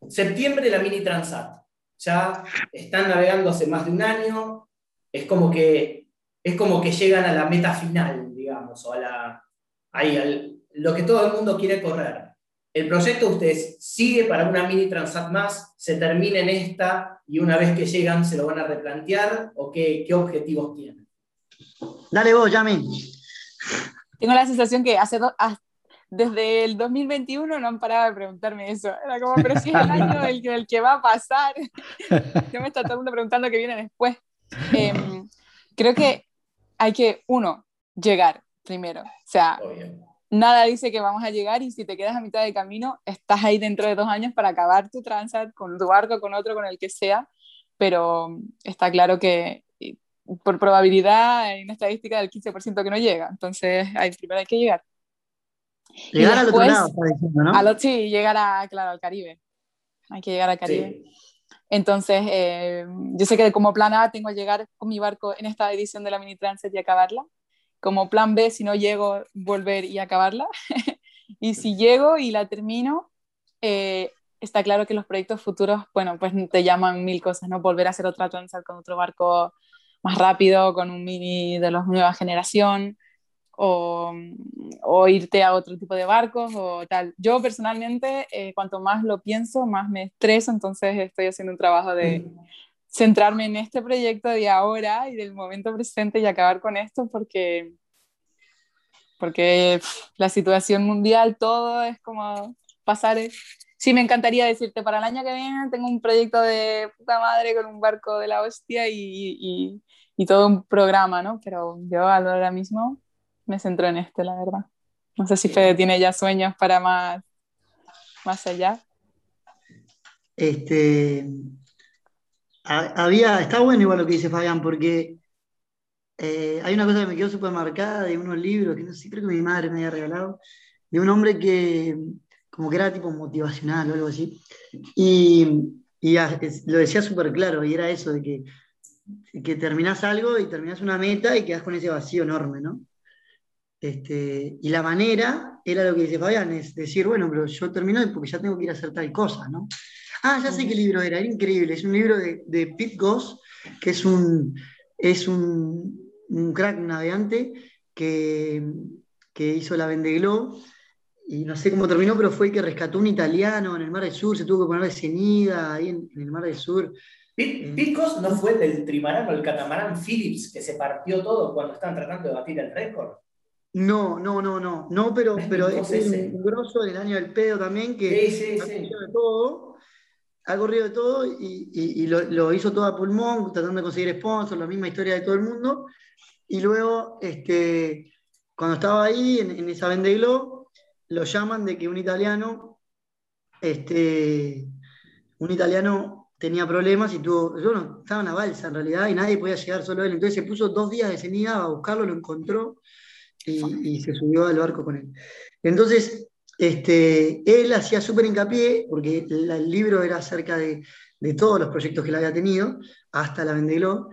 septiembre la mini transat. Ya están navegando hace más de un año, es como que, es como que llegan a la meta final, digamos, o a la, ahí, lo que todo el mundo quiere correr. ¿El proyecto de ustedes sigue para una mini transat más? ¿Se termina en esta y una vez que llegan se lo van a replantear? ¿O qué, qué objetivos tienen? Dale vos, Yami. Tengo la sensación que hace desde el 2021 no han parado de preguntarme eso. Era como, pero si es el año el, el que va a pasar. Yo me está todo el mundo preguntando qué viene después. Em, creo que hay que, uno, llegar primero. O sea, nada dice que vamos a llegar y si te quedas a mitad de camino, estás ahí dentro de dos años para acabar tu transat con tu barco, con otro, con el que sea, pero está claro que por probabilidad hay una estadística del 15% que no llega, entonces hay, primero hay que llegar. Llegar al otro lado, está diciendo, ¿no? sí, llegar a, claro, al Caribe. Hay que llegar al Caribe. Entonces, eh, yo sé que como plan A tengo que llegar con mi barco en esta edición de la Mini Transit y acabarla. Como plan B, si no llego, volver y acabarla. y si llego y la termino, eh, está claro que los proyectos futuros, bueno, pues te llaman mil cosas, ¿no? Volver a hacer otra Transat con otro barco más rápido, con un mini de la nueva generación, o, o, irte a otro tipo de barcos o tal. Yo personalmente, eh, cuanto más lo pienso, más me estreso, entonces estoy haciendo un trabajo de mm. Centrarme en este proyecto de ahora y del momento presente y acabar con esto porque, porque la situación mundial, todo es como pasar... Sí, me encantaría decirte, para el año que viene tengo un proyecto de puta madre con un barco de la hostia y, y, y todo un programa, ¿no? Pero yo ahora mismo me centro en este, la verdad. No sé si Fede tiene ya sueños para más, más allá. Este, había, está bueno igual lo que dice Fabián, porque eh, hay una cosa que me quedó súper marcada de unos libros que no sé, creo que mi madre me había regalado, de un hombre que como que era tipo motivacional o algo así, y, y lo decía súper claro, y era eso de que, que terminás algo y terminás una meta y quedás con ese vacío enorme, ¿no? Este, y la manera era lo que dice Fabián, es decir, bueno, pero yo termino porque ya tengo que ir a hacer tal cosa, ¿no? Ah, ya sé qué libro era, era increíble, es un libro de, de Pete Goss, que es un, es un, un crack navegante que, que hizo la Vendeglo y no sé cómo terminó, pero fue que rescató un italiano en el Mar del Sur, se tuvo que poner de cenida ahí en, el Mar del Sur. Pete, eh, Goss no fue del trimarán o el catamarán Phillips que se partió todo cuando estaban tratando de batir el récord. No, no, no, no, no, pero, pero es un grosso del año del pedo también que sí, sí, de todo, ha corrido de todo y, y, lo, hizo todo a pulmón, tratando de conseguir sponsors, la misma historia de todo el mundo. Y luego, este, cuando estaba ahí en, en esa Vendeglo, lo llaman de que un italiano, este, un italiano tenía problemas y tuvo, yo no, estaba en la balsa en realidad y nadie podía llegar solo él, entonces se puso dos días de cenida a buscarlo, lo encontró y, se subió al barco con él. Entonces, este, él hacía súper hincapié, porque el, libro era acerca de, de, todos los proyectos que él había tenido, hasta la Vendeló,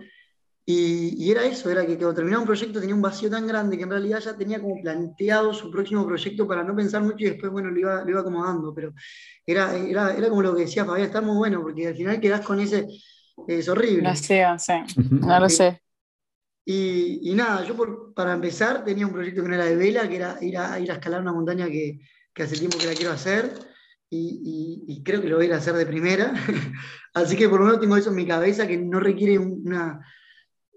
y, y, era eso, era que cuando terminaba un proyecto tenía un vacío tan grande que en realidad ya tenía como planteado su próximo proyecto para no pensar mucho y después, bueno, lo iba, lo iba acomodando, pero era, era, era como lo que decía Fabián, está muy bueno, porque al final quedás con ese, es horrible. No sé, sí, no lo sé. Y, nada, yo para empezar tenía un proyecto que no era de vela, que era ir a, ir a escalar una montaña que, que, hace tiempo que la quiero hacer y, creo que lo voy a ir a hacer de primera. Así que por lo menos tengo eso en mi cabeza que no requiere una,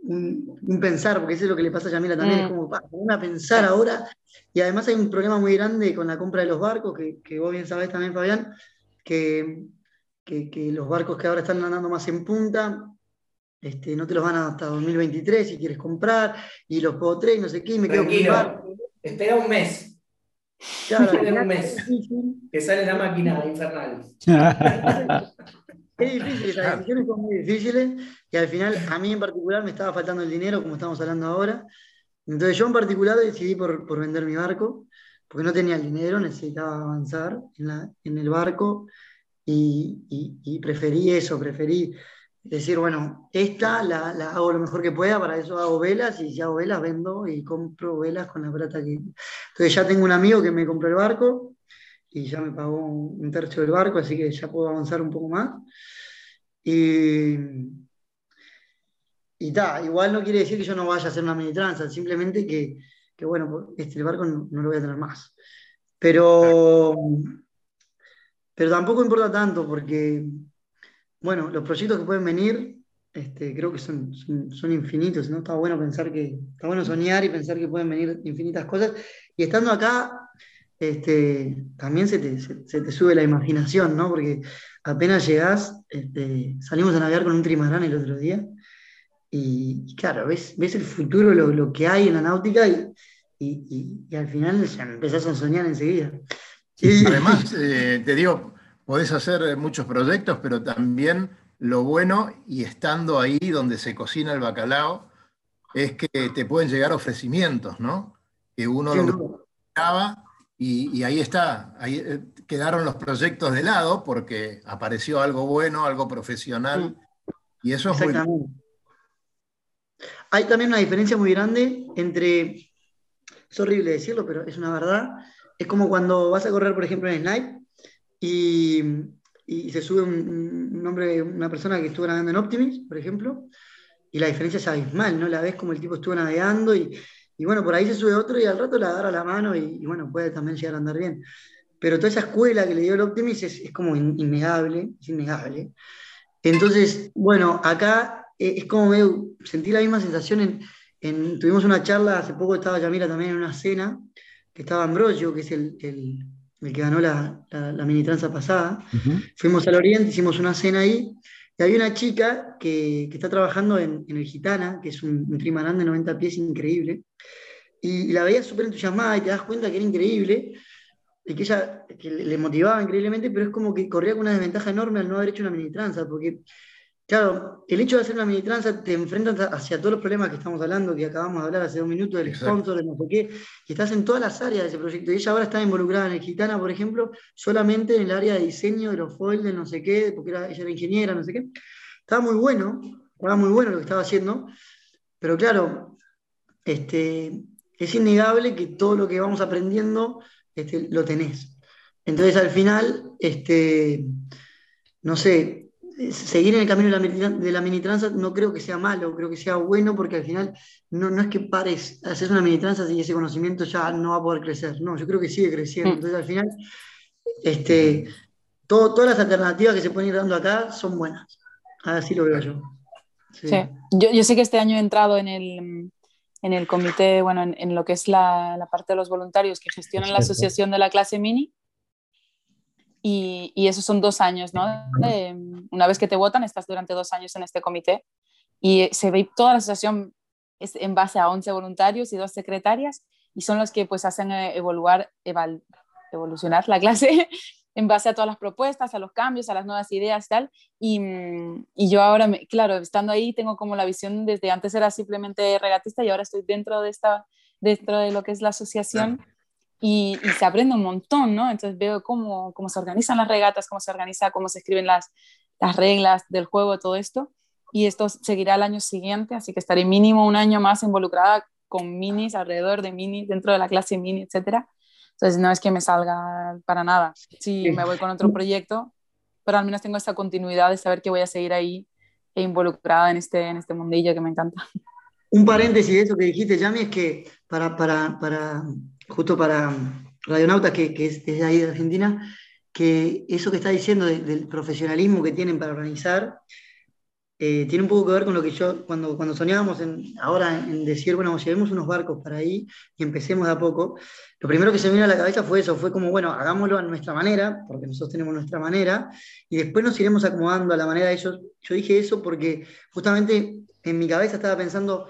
un, pensar, porque eso es lo que le pasa a Yamila también, es mm. como, una pensar ahora. Y además hay un problema muy grande con la compra de los barcos, que, que vos bien sabés también, Fabián, que, que, que los barcos que ahora están andando más en punta este, no te los van hasta 2023 si quieres comprar, y los puedo traer, no sé qué, y me quedo con Espera un mes. Claro, espera un mes. Que sale la máquina infernal. es difícil, esas decisiones son muy difíciles, y al final, a mí en particular, me estaba faltando el dinero, como estamos hablando ahora. Entonces, yo en particular decidí por, por vender mi barco, porque no tenía el dinero, necesitaba avanzar en, la, en el barco, y, y, y preferí eso, preferí decir, bueno, esta la, hago lo mejor que pueda, para eso hago velas y si hago velas vendo y compro velas con la plata que... Entonces ya tengo un amigo que me compró el barco y ya me pagó un tercio del barco, así que ya puedo avanzar un poco más. Y, y ta, igual no quiere decir que yo no vaya a hacer una mini transa, simplemente que, que bueno, este, el barco no, no, lo voy a tener más. Pero, pero tampoco importa tanto porque bueno, los proyectos que pueden venir, este, creo que son, son, infinitos, ¿no? Está bueno pensar que, está bueno soñar y pensar que pueden venir infinitas cosas. Y estando acá, este, también se te, se, te sube la imaginación, ¿no? Porque apenas llegás, este, salimos a navegar con un trimarán el otro día, y, claro, ves, ves el futuro, lo, lo, que hay en la náutica, y, y, y, al final ya empezás a soñar enseguida. Además, eh, te digo, podés hacer muchos proyectos, pero también lo bueno, y estando ahí donde se cocina el bacalao, es que te pueden llegar ofrecimientos, ¿no? Que uno lo buscaba y, y, ahí está, ahí eh, quedaron los proyectos de lado porque apareció algo bueno, algo profesional, y eso es muy... Hay también una diferencia muy grande entre, es horrible decirlo, pero es una verdad, es como cuando vas a correr, por ejemplo, en Snipe y, se sube un, hombre, una persona que estuvo nadando en Optimis, por ejemplo, y la diferencia es abismal, ¿no? La ves como el tipo estuvo navegando y, bueno, por ahí se sube otro y al rato le agarra la mano y, bueno, puede también llegar a andar bien. Pero toda esa escuela que le dio el Optimis es, como innegable, es innegable. Entonces, bueno, acá eh, es como medio, sentí la misma sensación en, tuvimos una charla, hace poco estaba Yamira también en una cena, que estaba Ambrosio, que es el, el que ganó la, la, mini tranza pasada. Fuimos al Oriente, hicimos una cena ahí, y había una chica que, que está trabajando en, en, el Gitana, que es un, un trimarán de 90 pies increíble, y, la veía súper entusiasmada y te das cuenta que era increíble, y que ella que le motivaba increíblemente, pero es como que corría con una desventaja enorme al no haber hecho una mini tranza, porque Claro, el hecho de hacer una mini tranza te enfrentas hacia todos los problemas que estamos hablando, que acabamos de hablar hace un minuto, del sponsor, de no sé qué, y estás en todas las áreas de ese proyecto. Y ella ahora está involucrada en el Gitana, por ejemplo, solamente en el área de diseño de los foils, de no sé qué, porque ella era ingeniera, no sé qué. Estaba muy bueno, estaba muy bueno lo que estaba haciendo, pero claro, este, es innegable que todo lo que vamos aprendiendo este, lo tenés. Entonces, al final, este, no sé, seguir en el camino de la, mini tranza no creo que sea malo, creo que sea bueno porque al final no, no es que pares, haces una mini tranza y ese conocimiento ya no va a poder crecer, no, yo creo que sigue creciendo. Mm. Entonces al final, este, todas las alternativas que se pueden ir dando acá son buenas, así lo veo yo. Sí. Yo, yo, sé que este año he entrado en el, en el comité, bueno, en, lo que es la, la, parte de los voluntarios que gestionan la asociación de la clase mini y, y esos son dos años, ¿no? una vez que te votan, estás durante dos años en este comité y se ve toda la asociación es en base a 11 voluntarios y dos secretarias y son los que pues hacen eh, evolucionar la clase en base a todas las propuestas, a los cambios, a las nuevas ideas y tal. Y, y yo ahora, claro, estando ahí tengo como la visión desde antes era simplemente regatista y ahora estoy dentro de esta dentro de lo que es la asociación y, se aprende un montón, ¿no? Entonces veo cómo, cómo, se organizan las regatas, cómo se organiza, cómo se escriben las, las reglas del juego, todo esto. Y esto seguirá el año siguiente, así que estaré mínimo un año más involucrada con minis, alrededor de minis, dentro de la clase mini, etcétera. Entonces no es que me salga para nada. Si me voy con otro proyecto, pero al menos tengo esa continuidad de saber que voy a seguir ahí e involucrada en este, en este mundillo que me encanta. Un paréntesis de eso que dijiste, Yami, es que para, para, para justo para Radionautas, que, que es de ahí de Argentina, que eso que está diciendo del profesionalismo que tienen para organizar, eh, tiene un poco que ver con lo que yo, cuando, cuando soñábamos en, ahora en decir, bueno, llevemos unos barcos para ahí y empecemos de a poco, lo primero que se me vino a la cabeza fue eso, fue como, bueno, hagámoslo a nuestra manera, porque nosotros tenemos nuestra manera, y después nos iremos acomodando a la manera de ellos. Yo dije eso porque justamente en mi cabeza estaba pensando,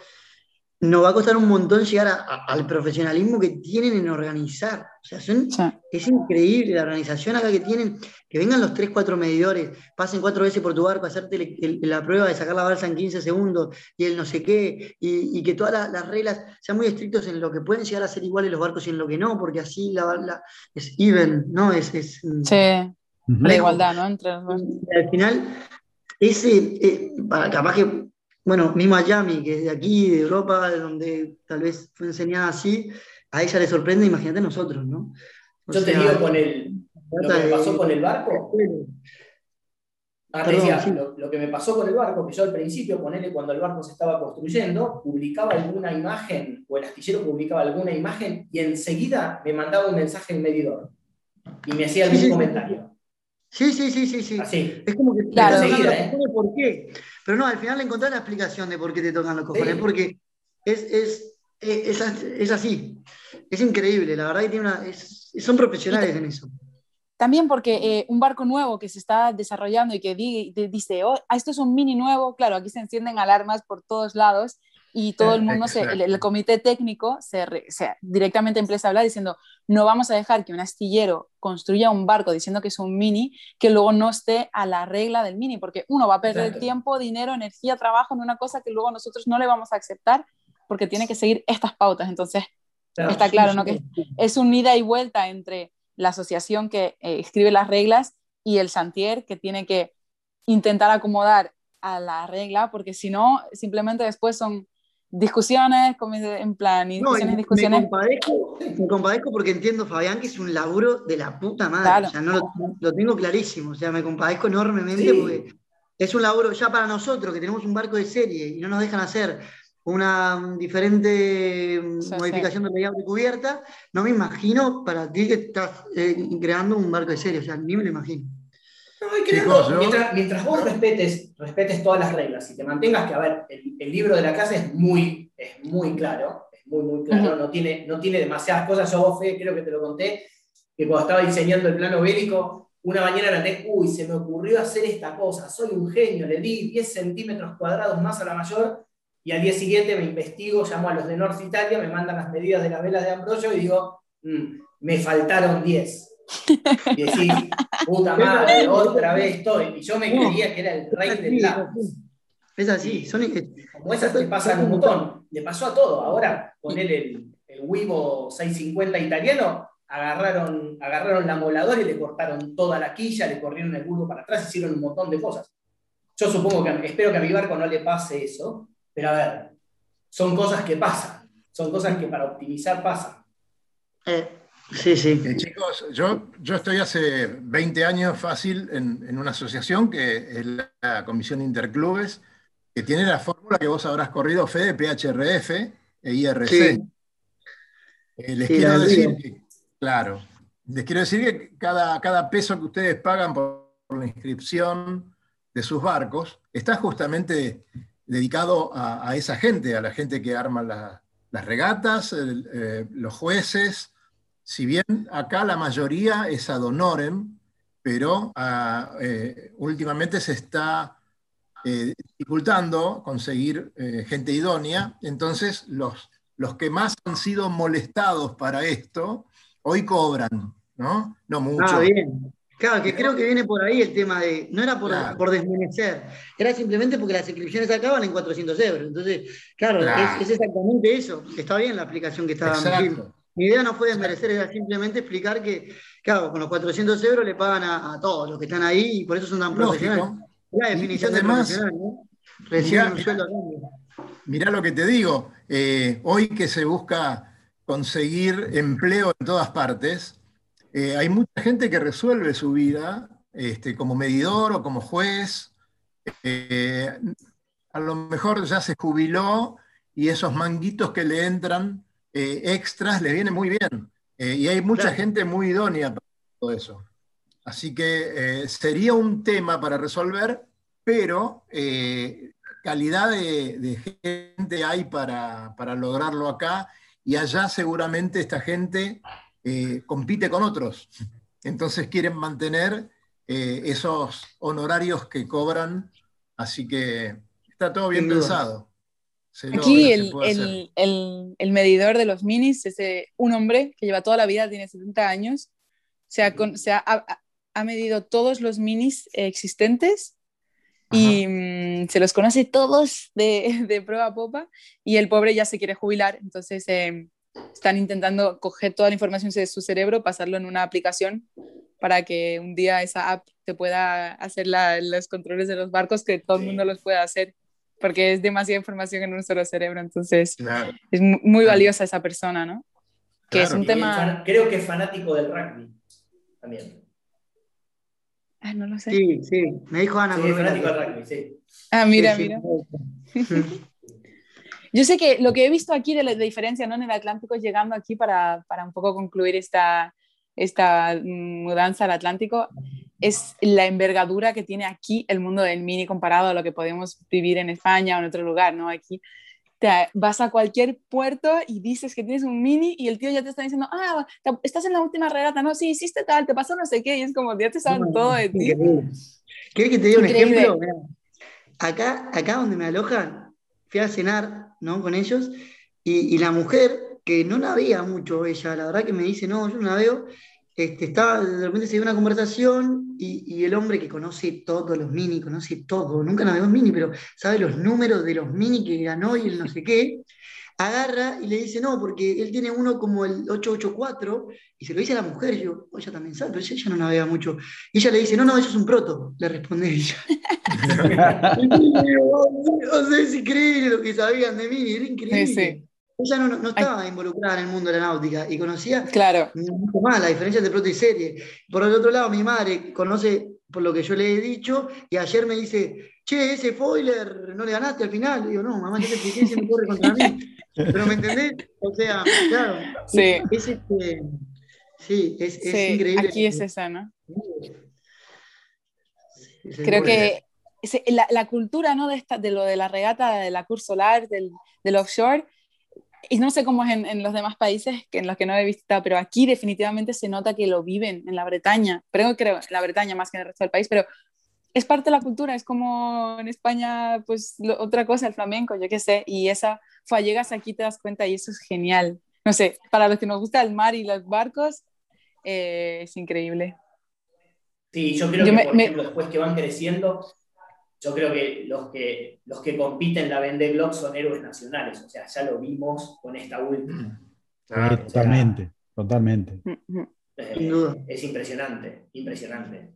nos va a costar un montón llegar al profesionalismo que tienen en organizar. O sea, es increíble la organización acá que tienen, que vengan los 3, 4 medidores, pasen cuatro veces por tu barco, hacerte la prueba de sacar la balsa en 15 segundos y el no sé qué, y, que todas las, reglas sean muy estrictos en lo que pueden llegar a ser iguales los barcos y en lo que no, porque así la, es even, ¿no? Es, es sí, la igualdad, ¿no? Entre Al final, ese, eh, capaz que bueno, mismo a Yami, que es de aquí, de Europa, de donde tal vez fue enseñada así, a ella le sorprende, imagínate nosotros, ¿no? Yo te digo con el, lo que me pasó con el barco. Ah, lo, que me pasó con el barco, que yo al principio, ponele cuando el barco se estaba construyendo, publicaba alguna imagen, o el astillero publicaba alguna imagen, y enseguida me mandaba un mensaje en medidor. Y me hacía algún comentario. Sí, sí, sí, sí, sí. Así. Es como que claro, enseguida, ¿eh? por qué. Pero no, al final le encontré la explicación de por qué te tocan los cojones, porque es, es, es, es, así. Es increíble, la verdad que tiene una, son profesionales en eso. También porque eh, un barco nuevo que se está desarrollando y que dice, oh, esto es un mini nuevo, claro, aquí se encienden alarmas por todos lados y todo el mundo, se, el, comité técnico se, directamente empieza a hablar diciendo, no vamos a dejar que un astillero construya un barco diciendo que es un mini, que luego no esté a la regla del mini, porque uno va a perder tiempo, dinero, energía, trabajo en una cosa que luego nosotros no le vamos a aceptar porque tiene que seguir estas pautas. Entonces, está claro, ¿no? Que es un ida y vuelta entre la asociación que eh, escribe las reglas y el Santier que tiene que intentar acomodar a la regla, porque si no, simplemente después son discusiones, en plan, discusiones, discusiones. Me compadezco, me compadezco, porque entiendo, Fabián, que es un laburo de la puta madre. O sea, no lo, tengo clarísimo. O sea, me compadezco enormemente porque es un laburo ya para nosotros, que tenemos un barco de serie y no nos dejan hacer una diferente modificación de layout de cubierta. No me imagino para ti que estás eh, creando un barco de serie. O sea, ni me lo imagino mientras, vos respetes, respetes todas las reglas y te mantengas que, a ver, el, libro de la casa es muy, es muy claro, es muy, muy claro, no, tiene, no tiene demasiadas cosas. Yo, vos, Fe, creo que te lo conté, que cuando estaba diseñando el plano bélico, una mañana la tengo, uy, se me ocurrió hacer esta cosa, soy un genio, le di 10 centímetros cuadrados más a la mayor, y al día siguiente me investigo, llamo a los de North Italia, me mandan las medidas de las velas de Ambrosio y digo, mm, me faltaron 10 y decís, puta madre, otra vez estoy. Y yo me creía que era el rey del lápiz. Es así, son Como esas te pasan un montón. Le pasó a todo. Ahora, poner el, el Wivo 650 italiano, agarraron, agarraron la moladora y le cortaron toda la quilla, le corrieron el burro para atrás, hicieron un montón de cosas. Yo supongo que, espero que a mi barco no le pase eso, pero a ver, son cosas que pasan, son cosas que para optimizar pasan. Eh, Sí, sí. Eh, chicos, yo, yo estoy hace 20 años fácil en, una asociación que es la Comisión Interclubes, que tiene la fórmula que vos habrás corrido, FEDE, PHRF e IRC. Eh, les quiero decir que, claro, les quiero decir que cada, cada peso que ustedes pagan por, la inscripción de sus barcos está justamente dedicado a, esa gente, a la gente que arma las regatas, eh, los jueces, si bien acá la mayoría es ad honorem, pero ah, eh, últimamente se está eh, dificultando conseguir eh, gente idónea, entonces los, los que más han sido molestados para esto, hoy cobran, ¿no? No mucho. Ah, bien. Claro, que creo que viene por ahí el tema de, no era por, por desmerecer, era simplemente porque las inscripciones acaban en 400 euros. Entonces, claro, Es, exactamente eso. Está bien la aplicación que estaba Exacto. Mi idea no fue desmerecer, era simplemente explicar que, claro, con los 400 euros le pagan a, todos los que están ahí y por eso son tan profesionales. La definición de profesional, ¿no? Reciben un sueldo Mirá lo que te digo, eh, hoy que se busca conseguir empleo en todas partes, eh, hay mucha gente que resuelve su vida este, como medidor o como juez. Eh, a lo mejor ya se jubiló y esos manguitos que le entran eh, extras le viene muy bien. Eh, y hay mucha gente muy idónea para todo eso. Así que eh, sería un tema para resolver, pero calidad de, gente hay para, lograrlo acá y allá seguramente esta gente compite con otros. Entonces quieren mantener esos honorarios que cobran, así que está todo bien pensado. Aquí el, medidor de los minis es un hombre que lleva toda la vida, tiene 70 años, se ha, medido todos los minis existentes y mm, se los conoce todos de, prueba a popa y el pobre ya se quiere jubilar, entonces em, están intentando coger toda la información de su cerebro, pasarlo en una aplicación para que un día esa app te pueda hacer los controles de los barcos que todo el mundo los pueda hacer porque es demasiada información en un solo cerebro, entonces es muy valiosa esa persona, ¿no? Que es un tema... Creo que es fanático del rugby también. Ah, no lo sé. Sí, sí, me dijo Ana. Sí, es fanático del rugby, sí. Ah, mira, mira. Yo sé que lo que he visto aquí de la diferencia ¿no? en el Atlántico, llegando aquí para, para un poco concluir esta, esta mudanza al Atlántico, es la envergadura que tiene aquí el mundo del mini comparado a lo que podemos vivir en España o en otro lugar, ¿no? Aquí te vas a cualquier puerto y dices que tienes un mini y el tío ya te está diciendo, ah, estás en la última regata, no, sí, hiciste tal, te pasó no sé qué, y es como, ya te saben todo de ti. ¿Quieres que te diga un ejemplo? Acá, acá donde me alojan, fui a cenar ¿no? con ellos y, y la mujer, que no navega mucho ella, la verdad que me dice, no, yo no navego, este, estaba, de repente se dio una conversación y, y, el hombre que conoce todos los mini, conoce todo, nunca navegó en mini, pero sabe los números de los mini que ganó y el no sé qué, agarra y le dice, no, porque él tiene uno como el 884, y se lo dice a la mujer, yo, oh, ella también sabe, pero ella, no navega mucho. Y ella le dice, no, no, eso es un proto, le responde ella. o sea, es increíble lo que sabían de mí, era increíble. Sí, sí. Ella no, no, estaba involucrada en el mundo de la náutica y conocía claro. mucho más la diferencia entre proto y serie. Por el otro lado, mi madre conoce por lo que yo le he dicho, y ayer me dice, che, ese foiler no le ganaste al final. Y digo, no, mamá, yo te expliqué, se me corre contra mí. Pero ¿me entendés? O sea, claro. Sí. Es, este, sí, es, es sí, increíble. Aquí es esa, ¿no? Sí, Creo que la, la, cultura ¿no? de, esta, de lo de la regata, de la curso solar, del, del offshore, y no sé cómo es en, en, los demás países que en los que no he visitado, pero aquí definitivamente se nota que lo viven en la Bretaña, pero creo en la Bretaña más que en el resto del país, pero es parte de la cultura, es como en España, pues lo, otra cosa, el flamenco, yo qué sé, y esa, fue, llegas aquí te das cuenta y eso es genial. No sé, para los que nos gusta el mar y los barcos, eh, es increíble. Sí, yo creo yo que, me, por ejemplo, después que van creciendo, yo creo que los que, los que compiten la Vendée Globe son héroes nacionales, o sea, ya lo vimos con esta última. Ah, totalmente, sea, totalmente. Eh, es impresionante, impresionante.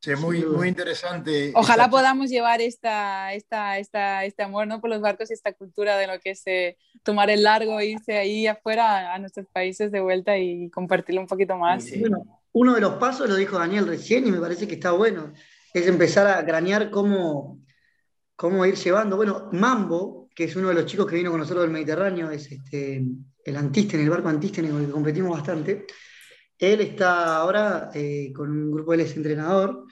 Sí, muy, muy interesante. Ojalá esta... podamos llevar esta, esta, esta, este amor ¿no? por los barcos y esta cultura de lo que es eh, tomar el largo, irse ahí afuera a, a, nuestros países de vuelta y compartirlo un poquito más. Sí. Bueno, uno de los pasos lo dijo Daniel recién y me parece que está bueno, es empezar a granear cómo, cómo ir llevando. Bueno, Mambo, que es uno de los chicos que vino con nosotros del Mediterráneo, es este, el Antístene, el barco Antístene con el que competimos bastante. Él está ahora eh, con un grupo, él es entrenador,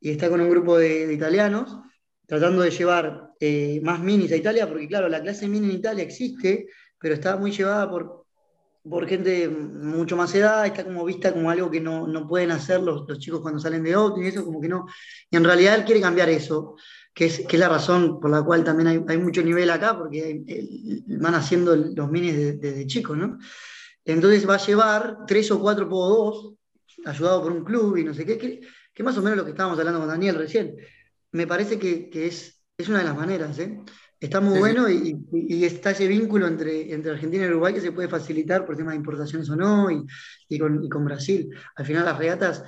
y está con un grupo de, de italianos, tratando de llevar eh, más minis a Italia, porque claro, la clase mini en Italia existe, pero está muy llevada por, por gente mucho más edad, está como vista como algo que no, no pueden hacer los, los, chicos cuando salen de Optim y eso, como que no. Y en realidad él quiere cambiar eso, que es, que es la razón por la cual también hay, hay mucho nivel acá, porque hay, van haciendo los minis desde de, de chicos, ¿no? Entonces va a llevar tres o cuatro por dos, ayudado por un club y no sé qué, que, que más o menos lo que estábamos hablando con Daniel recién. Me parece que, que es, es una de las maneras, ¿eh? Está muy sí, bueno y, y, está ese vínculo entre, entre Argentina y Uruguay que se puede facilitar por temas de importaciones o no, y, y, con, y con Brasil. Al final las regatas,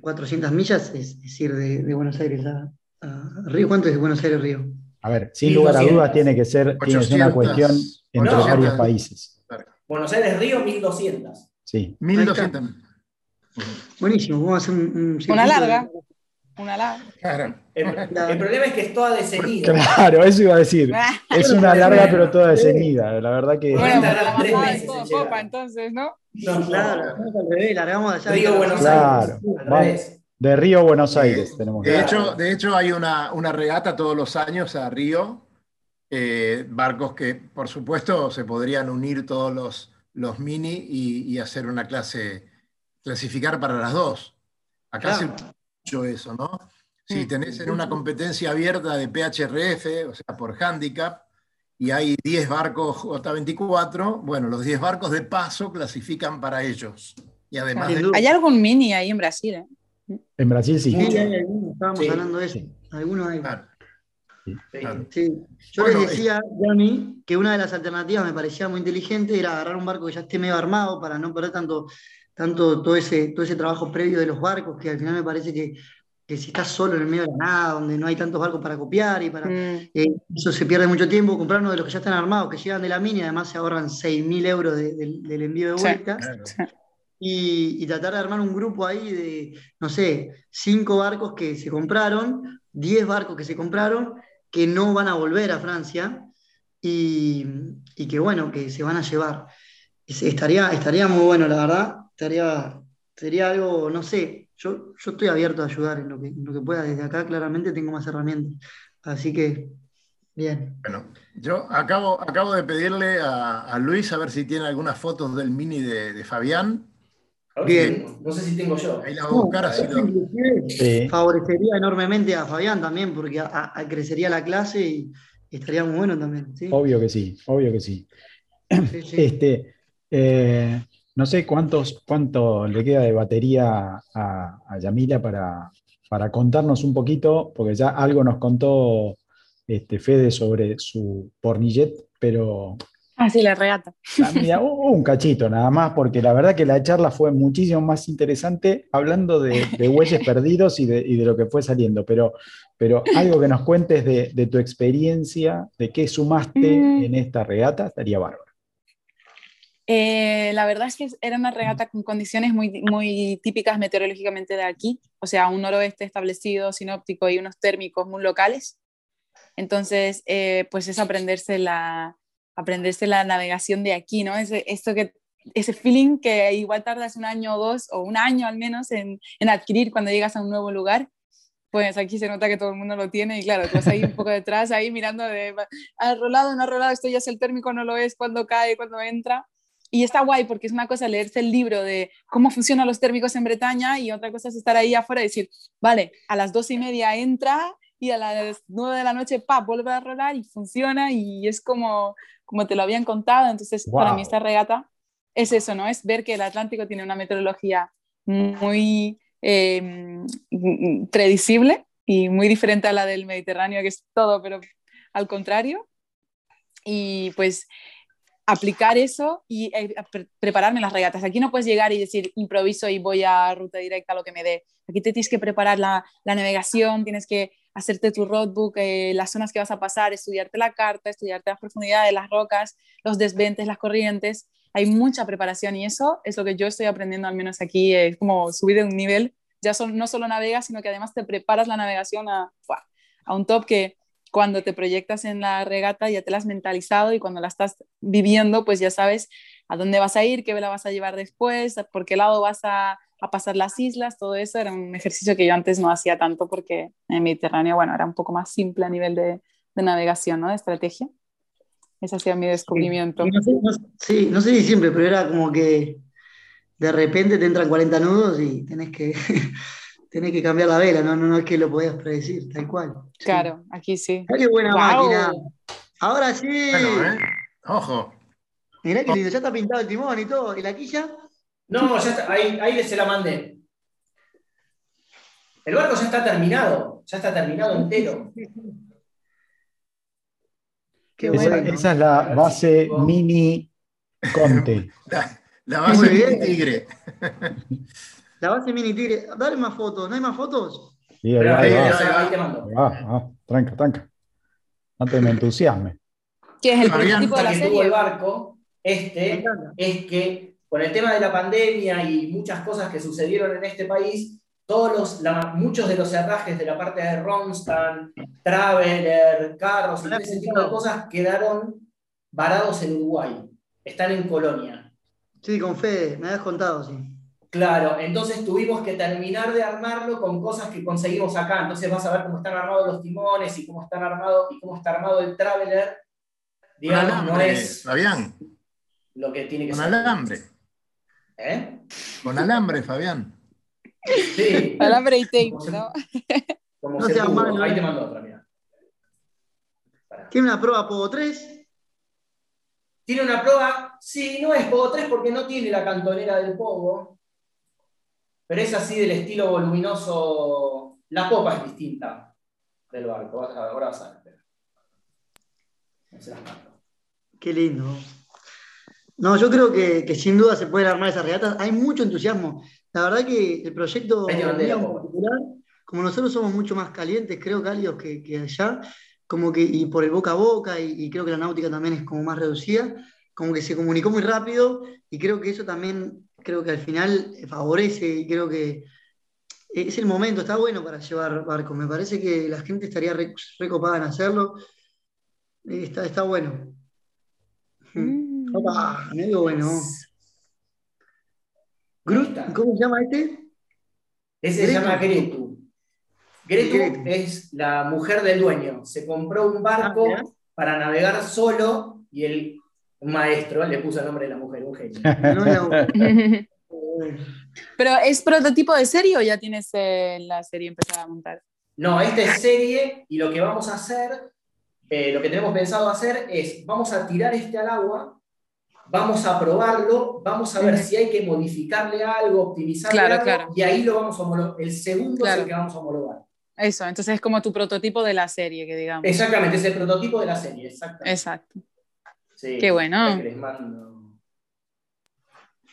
400 millas, es, es ir de, de, Buenos Aires a, a, Río. ¿Cuánto es de Buenos Aires a Río? A ver, sin lugar a dudas tiene que ser, tiene que ser una cuestión entre varios países. Buenos Aires, Río, 1200. Sí. 1200. Buenísimo, vamos a hacer un. un una larga. Una larga. Claro. El, el, problema es que es toda decenida. Claro, eso iba a decir. Es una larga, pero toda decenida. La verdad que. Bueno, pero es todo copa, entonces, ¿no? No, claro, largamos allá. Río, Buenos claro. Aires. De Río, Buenos Aires eh, tenemos. De hecho, de hecho, hay una, una regata todos los años a Río. Eh, barcos que, por supuesto, se podrían unir todos los, los mini y, y hacer una clase, clasificar para las dos. Acá claro. Mucho eso, ¿no? Si tenés en una competencia abierta de PHRF, o sea, por handicap, y hay 10 barcos J24, bueno, los 10 barcos de paso clasifican para ellos. Y además de... ¿Hay algún mini ahí en Brasil? ¿eh? En Brasil sí. Sí, hay algunos, estábamos sí. hablando de eso. Algunos hay. Claro. Sí. Yo bueno, les decía, Johnny, que una de las alternativas me parecía muy inteligente era agarrar un barco que ya esté medio armado para no perder tanto, tanto todo, ese, todo ese trabajo previo de los barcos, que al final me parece que, que si estás solo en el medio de la nada, donde no hay tantos barcos para copiar y para. Mm. Eh, eso se pierde mucho tiempo. Comprar uno de los que ya están armados, que llegan de la mini, además se ahorran 6.000 euros de, de, del envío de vuelta. Sí, claro. y, y, tratar de armar un grupo ahí de, no sé, cinco barcos que se compraron, 10 barcos que se compraron que no van a volver a Francia y, y, que bueno, que se van a llevar. Estaría, estaría muy bueno, la verdad. Estaría, sería algo, no sé, yo, yo estoy abierto a ayudar en lo, que, en lo que pueda. Desde acá claramente tengo más herramientas. Así que, bien. Bueno, yo acabo, acabo de pedirle a, a Luis a ver si tiene algunas fotos del mini de, de Fabián. Bien. No sé si tengo yo. Ahí la voy a buscar así lo- Sí. Favorecería enormemente a Fabián también, porque a- a- crecería la clase y, y estaría muy bueno también. ¿sí? Obvio que sí, obvio que sí. Sí, sí. Este, eh, no sé cuántos, cuánto le queda de batería a, a Yamila para, para contarnos un poquito, porque ya algo nos contó este, Fede sobre su pornillet, pero Ah, sí, la regata. ah, mira, un un cachito nada más, porque la verdad que la charla fue muchísimo más interesante hablando de, de bueyes perdidos y de, y de lo que fue saliendo, pero, pero algo que nos cuentes de, de tu experiencia, de qué sumaste Mm. en esta regata, estaría bárbaro. Eh, la verdad es que era una regata con condiciones muy, muy típicas meteorológicamente de aquí, o sea, un noroeste establecido, sinóptico y unos térmicos muy locales. Entonces, eh, pues es aprenderse la, aprenderse la navegación de aquí, ¿no? Ese, esto que, ese feeling que igual tardas un año o dos, o un año al menos, en, en adquirir cuando llegas a un nuevo lugar. Pues aquí se nota que todo el mundo lo tiene y claro, tú ahí un poco detrás, ahí mirando de, ¿ha rolado, no ha rolado? Esto ya es el térmico, no lo es, cuando cae, cuando entra. Y está guay porque es una cosa leerse el libro de cómo funcionan los térmicos en Bretaña y otra cosa es estar ahí afuera y decir, vale, a las dos y media entra y a las nueve de la noche, pa, vuelve a rolar y funciona y es como, como te lo habían contado. Entonces, para mí esta regata es eso, ¿no? Es ver que el Atlántico tiene una meteorología muy eh, predecible y muy diferente a la del Mediterráneo, que es todo, pero al contrario. Y pues aplicar eso y eh, pre- prepararme las regatas. Aquí no puedes llegar y decir improviso y voy a ruta directa a lo que me dé. Aquí te tienes que preparar la, navegación, tienes que hacerte tu roadbook, eh, las zonas que vas a pasar, estudiarte la carta, estudiarte las profundidades, las rocas, los desventes, las corrientes. Hay mucha preparación y eso es lo que yo estoy aprendiendo al menos aquí, eh, es como subir de un nivel. Ya son, no solo navegas, sino que además te preparas la navegación a un top que cuando te proyectas en la regata ya te la has mentalizado y cuando la estás viviendo pues ya sabes a dónde vas a ir, qué vela vas a llevar después, por qué lado vas a, a pasar las islas, todo eso era un ejercicio que yo antes no hacía tanto porque en Mediterráneo, bueno, era un poco más simple a nivel de, de navegación, ¿no? De estrategia. Ese ha sido mi descubrimiento. Y no sé, no sé- sí, no sé si siempre, pero era como que de repente te entran 40 nudos y tenés que, tenés que cambiar la vela, no, no, no es que lo podías predecir, tal cual. Sí. Claro, aquí sí. Mirá qué buena máquina. Ahora sí. Bueno, ¿eh? Ojo. Mirá lindo, ya está pintado el timón y todo. ¿Y la quilla? No, ya está, ahí, ahí se la mandé. El barco ya está terminado, ya está terminado entero. Qué Esa, bueno. esa es la base mini Conte. La, la base bien. tigre. La base mini tigre. Dale más fotos, ¿no hay más fotos? Sí, ahí va, ahí, ahí va, ahí- ahí te mando. ah, tranca, tranca. Antes me entusiasme. Que es el prototipo de la tuvo el serie. barco, este, es que con el tema de la pandemia y muchas cosas que sucedieron en este país, todos los, la- muchos de los herrajes de la parte de Ronstan, Traveler, carros y ese tipo de cosas quedaron varados en Uruguay. Están en Colonia. Sí, con Fede, me habías contado, sí. Claro, entonces tuvimos que terminar de armarlo con cosas que conseguimos acá. Entonces vas a ver cómo están armados los timones y cómo están armados y cómo está armado el Traveler. Digamos, no alambre, es Fabián. lo que tiene que Con ser. alambre. ¿Eh? Con alambre, Fabián. Sí. Alambre y tape, ¿no? Como No se malo, Ahí eh. te mando otra, mira. Tiene una prueba Pogo 3. ¿Tiene una prueba? Sí, no es Pogo 3 porque no tiene la cantonera del Pogo. Pero es así del estilo voluminoso. La popa es distinta del barco. Ahora vas a ver. No se las. Qué lindo. No, yo creo que, que sin duda se pueden armar esas regatas. Hay mucho entusiasmo. La verdad que el proyecto en particular, como nosotros somos mucho más calientes, creo cálidos que, que allá, como que, y por el boca a boca, y, y creo que la náutica también es como más reducida, como que se comunicó muy rápido, y creo que eso también, creo que al final favorece, y creo que es el momento, está bueno para llevar barcos. Me parece que la gente estaría re- recopada en hacerlo. Eh, Está, está bueno. Mm. Opa, medio bueno. Groot, ¿Cómo se llama este? Ese se llama Gretu. Gretu Gretu. es la mujer del dueño. Se compró un barco Ah, para navegar solo y el maestro le puso el nombre de la mujer, un genio. Un- ¿Pero es prototipo de serie o ya tienes eh, la serie empezada a montar? No, esta es serie y lo que vamos a hacer, eh, lo que tenemos pensado hacer es, vamos a tirar este al agua, vamos a probarlo, vamos a ver si hay que modificarle algo, optimizarle Claro, algo, claro. y ahí lo vamos a homologar. El segundo es Claro. el que vamos a homologar. Eso, entonces es como tu prototipo de la serie, que digamos. Exactamente, es el prototipo de la serie, exactamente. Exacto. Sí, Qué bueno. espera que les mando.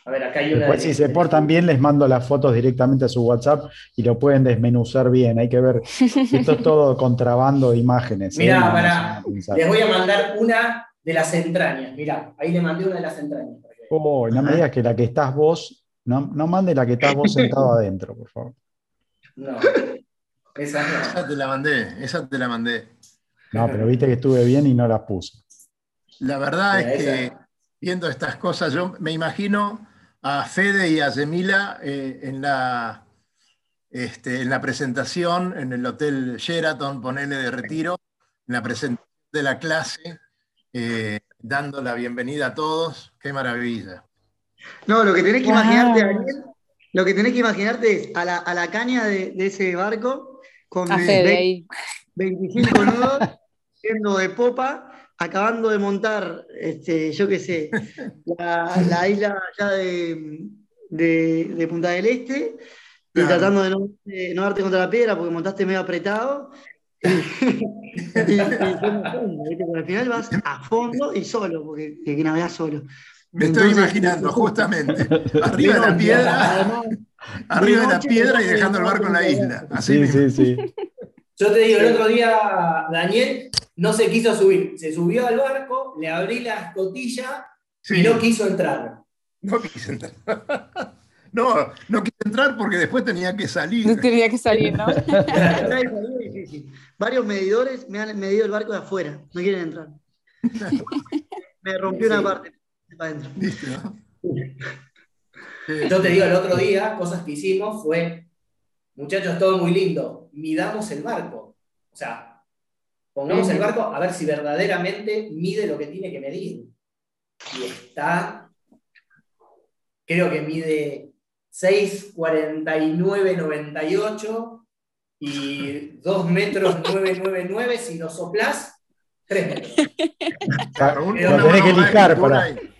A ver, acá hay una. Después, de- si se portan bien, les mando las fotos directamente a su WhatsApp y lo pueden desmenuzar bien. Hay que ver. Esto es todo contrabando de imágenes. ¿eh? Mirá, No, no pará. se van a pensar. Les voy a mandar una de las entrañas. Mirá, ahí le mandé una de las entrañas. para. Oh, no me digas que la que estás vos, no, no mande la que estás vos sentado adentro, por favor. No, esa no. Esa te la mandé, esa te la mandé. No, pero viste que estuve bien y no las puse. La verdad Mira, es que esa. viendo estas cosas, yo me imagino a Fede y a Yemila eh, en, la, este, en la presentación en el Hotel Sheraton, ponele de retiro, en la presentación de la clase, eh, dando la bienvenida a todos. Qué maravilla. No, lo que tenés que Wow. imaginarte, Daniel, lo que tenés que imaginarte es a la, a la caña de, de ese barco con A eh, Fede 20 ahí. 25 nudos, yendo de popa, acabando de montar, este, yo qué sé, la, la isla allá de, de- de Punta del Este, y Claro. tratando de no, de no darte contra la piedra porque montaste medio apretado. y, y al final vas a fondo y solo, porque que, que navegás solo. Me estoy imaginando justamente arriba de la piedra, arriba de la piedra y de dejando el barco en la isla. Así Sí, mismo. sí, sí. Yo te digo, el otro día Daniel no se quiso subir. Se subió al barco, le abrí la escotilla Sí. y no quiso entrar. No quise entrar. No, no quise entrar porque después tenía que salir. No tenía que salir, ¿no? Varios medidores me han medido el barco de afuera, no quieren entrar. Me rompió Sí. una parte para adentro. ¿Viste, no? Sí. Yo te digo, el otro día, cosas que hicimos fue, muchachos, todo muy lindo, midamos el barco. O sea, pongamos el barco a ver si verdaderamente mide lo que tiene que medir. Y está, creo que mide 6,49,98 y 2 metros 999 si lo soplás, 3 metros. Claro, tenés que lijar para- y-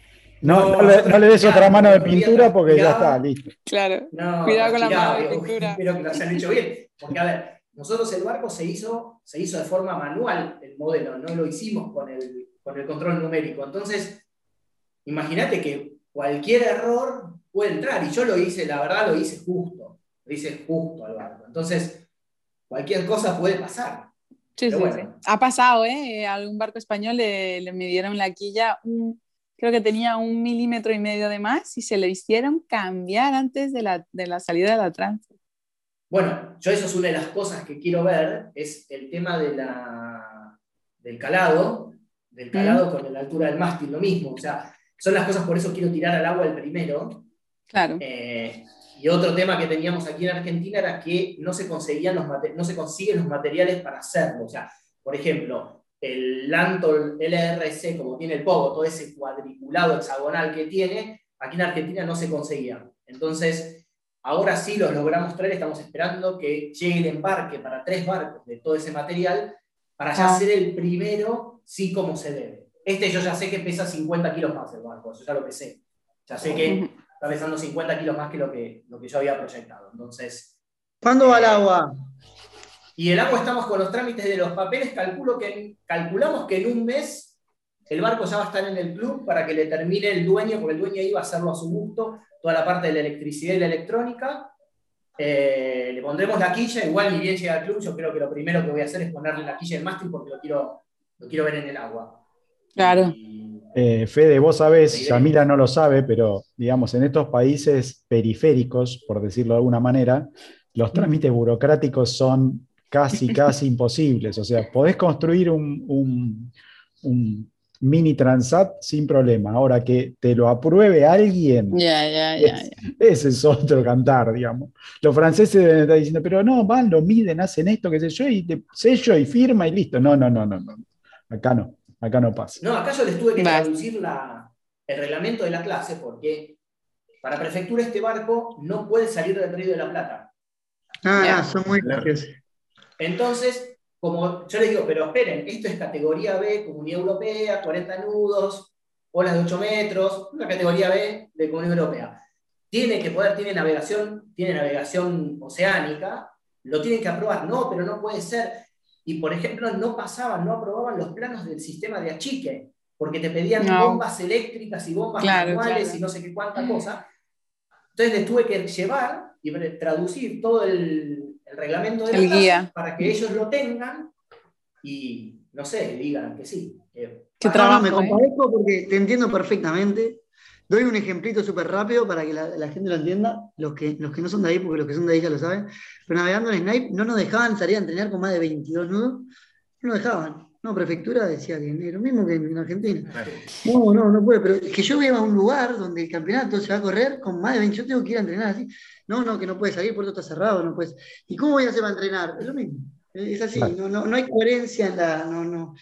No, No, no le, no le des ya, otra mano de pintura porque ya ya. está, listo. Claro. No, Cuidado con la mano de pintura. Espero que lo hayan hecho bien. Porque, a ver, nosotros el barco se hizo, se hizo de forma manual, el modelo, no lo hicimos con el, con el control numérico. Entonces, imagínate que cualquier error puede entrar. Y yo lo hice, la verdad, lo hice justo. Lo hice justo al barco. Entonces, cualquier cosa puede pasar. Sí, Pero sí, bueno. sí. Ha pasado, ¿eh? A algún barco español le, le midieron la quilla, un- creo que tenía un milímetro y medio de más y se le hicieron cambiar antes de la, de la salida de la trance. Bueno, yo eso es una de las cosas que quiero ver, es el tema de la, del calado, del calado con la altura del mástil, lo mismo. O sea, son las cosas, por eso quiero tirar al agua el primero. Claro. Eh, y otro tema que teníamos aquí en Argentina era que no se, conseguían los no se consiguen los materiales para hacerlo. O sea, por ejemplo, el Lantol LRC, como tiene el Pogo, todo ese cuadriculado hexagonal que tiene, aquí en Argentina no se conseguía. Entonces, ahora sí los logramos traer, estamos esperando que llegue el embarque para tres barcos de todo ese material, para ya Ah. ser el primero, sí como se debe. Este yo ya sé que pesa 50 kilos más el barco, eso ya lo pesé. Ya sé que está pesando 50 kilos más que lo que, lo que yo había proyectado. Entonces, ¿Cuándo va el agua? Y el agua estamos con los trámites de los papeles, calculo que, calculamos que en un mes el barco ya va a estar en el club para que le termine el dueño, porque el dueño iba a hacerlo a su gusto, toda la parte de la electricidad y la electrónica. Eh, le pondremos la quilla, igual ni bien llega al club, yo creo que lo primero que voy a hacer es ponerle la quilla del mástil porque lo quiero, lo quiero ver en el agua. Claro. Y- Eh, Fede, vos sabés, Yamila no lo sabe, pero digamos, en estos países periféricos, por decirlo de alguna manera, los trámites burocráticos son casi, casi imposibles. O sea, podés construir un, un- un mini transat sin problema. Ahora que te lo apruebe alguien, Ya, ya, ya, ya. ese es otro cantar, digamos. Los franceses deben estar diciendo, pero no, van, lo miden, hacen esto, qué sé yo, y te sello y firma y listo. No, no, no, no, no. Acá no, acá no pasa. No, acá yo les tuve que Vale. traducir la- el reglamento de la clase porque para prefectura este barco no puede salir del Río de la Plata. Ah, son muy graciosos. Entonces, como yo les digo, pero esperen, esto es categoría B, Comunidad Europea, 40 nudos, olas de 8 metros, una categoría B de Comunidad Europea. Tiene que poder, tiene navegación, tiene navegación oceánica, lo tienen que aprobar, no, pero no puede ser. Y por ejemplo, no pasaban, no aprobaban los planos del sistema de achique, porque te pedían bombas eléctricas y bombas manuales y no sé qué cuánta cosa. Entonces les tuve que llevar y traducir todo el, reglamento de la guía. para que ellos lo tengan y, no sé, digan que sí. ¿Qué trabajo, me ¿eh? compadezco porque te entiendo perfectamente. Doy un ejemplito súper rápido para que la, gente lo entienda, los que, los que no son de ahí, porque los que son de ahí ya lo saben, pero navegando en Snipe no nos dejaban salir a entrenar con más de 22 nudos, no nos dejaban. No, prefectura decía que es lo mismo que en Argentina. No, no, no puede, pero que yo vea un lugar donde el campeonato se va a correr con más de 20, yo tengo que ir a entrenar así. No, no, que no puede salir, el puerto está cerrado, no puedes. ¿Y cómo voy a hacer para entrenar? Es lo mismo. Es así, no, no, no hay coherencia en la. No, no.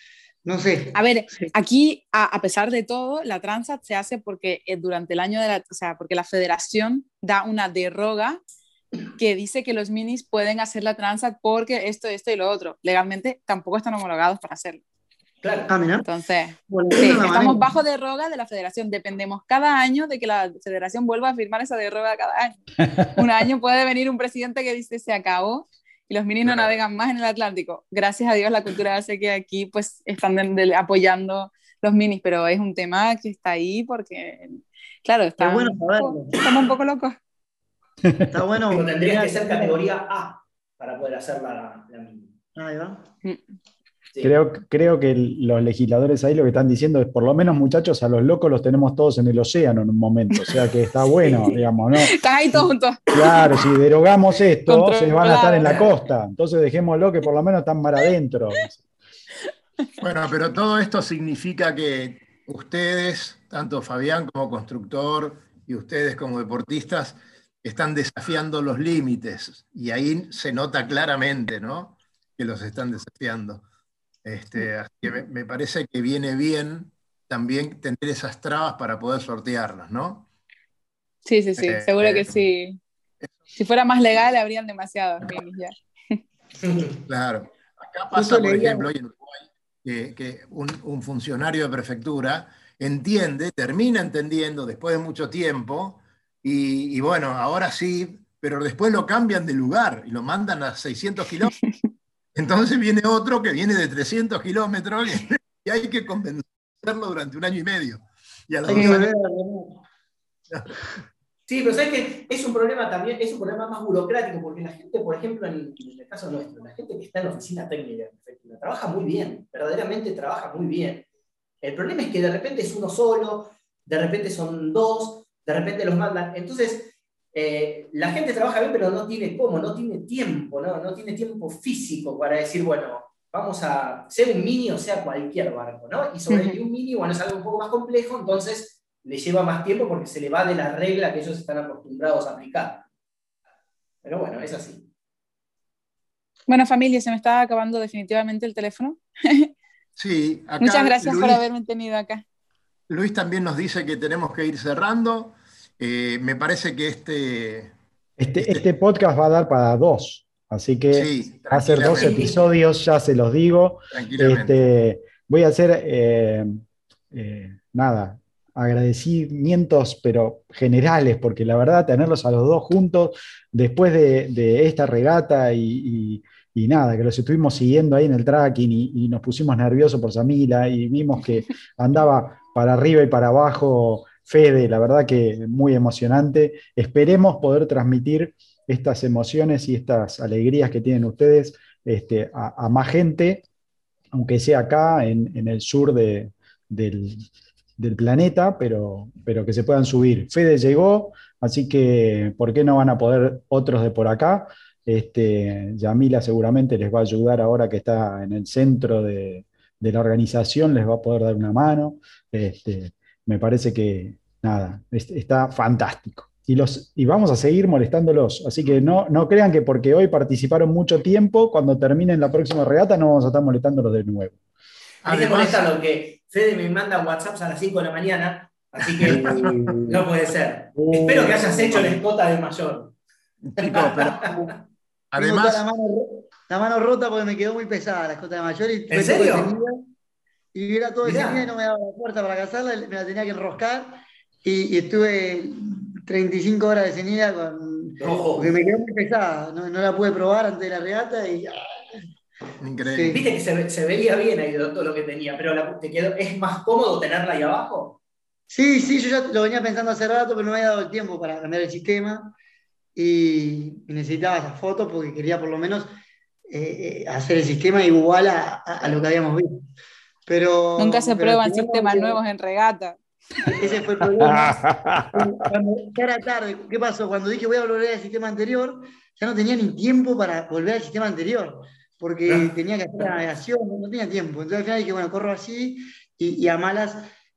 No sé. A ver, aquí, a, pesar de todo, la Transat se hace porque eh, durante el año de la, o sea, porque la federación da una derroga que dice que los minis pueden hacer la Transat porque esto, esto y lo otro. Legalmente tampoco están homologados para hacerlo. Claro. Ah, Entonces, sí, estamos bajo derroga de la federación. Dependemos cada año de que la federación vuelva a firmar esa derroga cada año. un año puede venir un presidente que dice se acabó y los minis no navegan más en el Atlántico. Gracias a Dios la cultura hace que aquí pues están apoyando los minis, pero es un tema que está ahí porque, claro, está bueno estamos un poco locos. Está bueno. Pero tendría que ser categoría A para poder hacer la, la mini. Ahí va. Creo, creo que los legisladores ahí lo que están diciendo es, por lo menos muchachos, a los locos los tenemos todos en el océano en un momento, o sea que está bueno, digamos, ¿no? Están ahí todos juntos. Claro, si derogamos esto, se van a estar en la costa, entonces dejémoslo que por lo menos están mar adentro. Bueno, pero todo esto significa que ustedes, tanto Fabián como constructor y ustedes como deportistas, están desafiando los límites y ahí se nota claramente, ¿no? Que los están desafiando. Este, así que me, parece que viene bien también tener esas trabas para poder sortearlas, ¿no? Sí, sí, sí, eh, seguro que eh, sí. Si fuera más legal, habrían demasiados ya. Claro. Acá pasa, por ejemplo, hoy en Uruguay, que, un, funcionario de prefectura entiende, termina entendiendo después de mucho tiempo, y, y, bueno, ahora sí, pero después lo cambian de lugar y lo mandan a 600 kilómetros. Entonces viene otro que viene de 300 kilómetros y hay que convencerlo durante un año y medio. Sí, pero sabes que es un problema también, es un problema más burocrático, porque la gente, por ejemplo, en, el caso nuestro, la gente que está en la oficina técnica trabaja muy bien, verdaderamente trabaja muy bien. El problema es que de repente es uno solo, de repente son dos, de repente los mandan. Entonces, eh, la gente trabaja bien, pero no tiene cómo, no tiene tiempo, ¿no? no tiene tiempo físico para decir, bueno, vamos a, ser un mini o sea cualquier barco, ¿no? Y sobre un mini, bueno, es algo un poco más complejo, entonces le lleva más tiempo porque se le va de la regla que ellos están acostumbrados a aplicar. Pero bueno, es así. Bueno, familia, se me está acabando definitivamente el teléfono. Sí, Muchas gracias por haberme tenido acá. Luis también nos dice que tenemos que ir cerrando. Eh, me parece que este, este, este, este... podcast va a dar para dos, así que va a ser dos episodios, ya se los digo. Este, voy a hacer, eh, eh, nada, agradecimientos, pero generales, porque la verdad, tenerlos a los dos juntos después de, esta regata y, nada, que los estuvimos siguiendo ahí en el tracking y, y, nos pusimos nerviosos por Samila y vimos que andaba para arriba y para abajo Fede, la verdad que muy emocionante. Esperemos poder transmitir estas emociones y estas alegrías que tienen ustedes este, a, más gente, aunque sea acá en, el sur del, planeta, pero, pero que se puedan subir. Fede llegó, así que ¿por qué no van a poder otros de por acá? Este, Yamila seguramente les va a ayudar ahora que está en el centro de, la organización, les va a poder dar una mano. Este, me parece que, nada, está fantástico. Y, los, y vamos a seguir molestándolos. Así que no, no crean que porque hoy participaron mucho tiempo, cuando terminen la próxima regata no vamos a estar molestándolos de nuevo. A mí me molesta lo que Fede me manda WhatsApps a las 5 de la mañana Así que no puede ser. Espero que hayas hecho la escota de mayor. Chicos, pero además. La mano, la mano, rota porque me quedó muy pesada la escota de mayor. Y ¿En serio? Y era todo de y no me daba la fuerza para cazarla, me la tenía que enroscar. Y, y estuve 35 horas de cenida con, porque me quedó muy pesada. No, no, la pude probar antes de la regata y. Ah, Increíble. Viste que se, se, veía bien ahí todo lo que tenía, pero la, te quedó, ¿es más cómodo tenerla ahí abajo? Sí, sí, yo ya lo venía pensando hace rato, pero no me había dado el tiempo para cambiar el sistema y, necesitaba esas fotos porque quería por lo menos eh, eh, hacer el sistema igual a, a, lo que habíamos visto. Pero, Nunca se prueban sistemas nuevos en regata. Ese fue el problema. Cuando, era tarde, ¿qué pasó? Cuando dije voy a volver al sistema anterior, ya no tenía ni tiempo para volver al sistema anterior, porque tenía que hacer la navegación, no, tenía tiempo. Entonces al final dije, bueno, corro así y, a malas,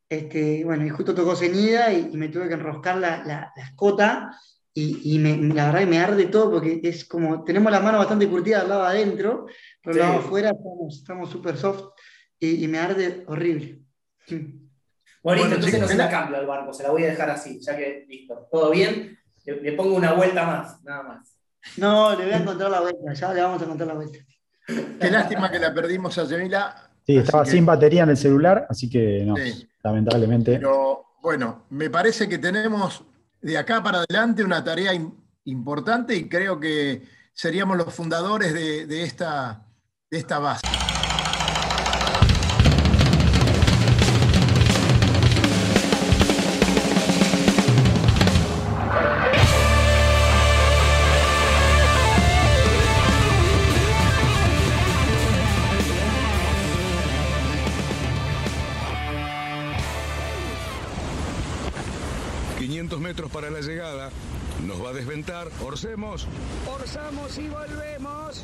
este, bueno, y justo tocó cenida y, me tuve que enroscar la, la, escota y, me, la verdad que me arde todo porque es como, tenemos la mano bastante curtida al lado adentro, pero al lado afuera estamos súper soft y, me arde horrible. Bueno, listo, entonces no se la cambio al barco, se la voy a dejar así, ya que listo, todo bien, le, pongo una vuelta más, nada más. No, le voy a encontrar la vuelta, ya le vamos a encontrar la vuelta. Qué lástima que la perdimos a Yemila. Sí, estaba sin batería en el celular, así que no, lamentablemente. Pero bueno, me parece que tenemos de acá para adelante una tarea importante y creo que seríamos los fundadores de, esta, de esta base. La llegada. Nos va a desventar. Orcemos. Orzamos y volvemos.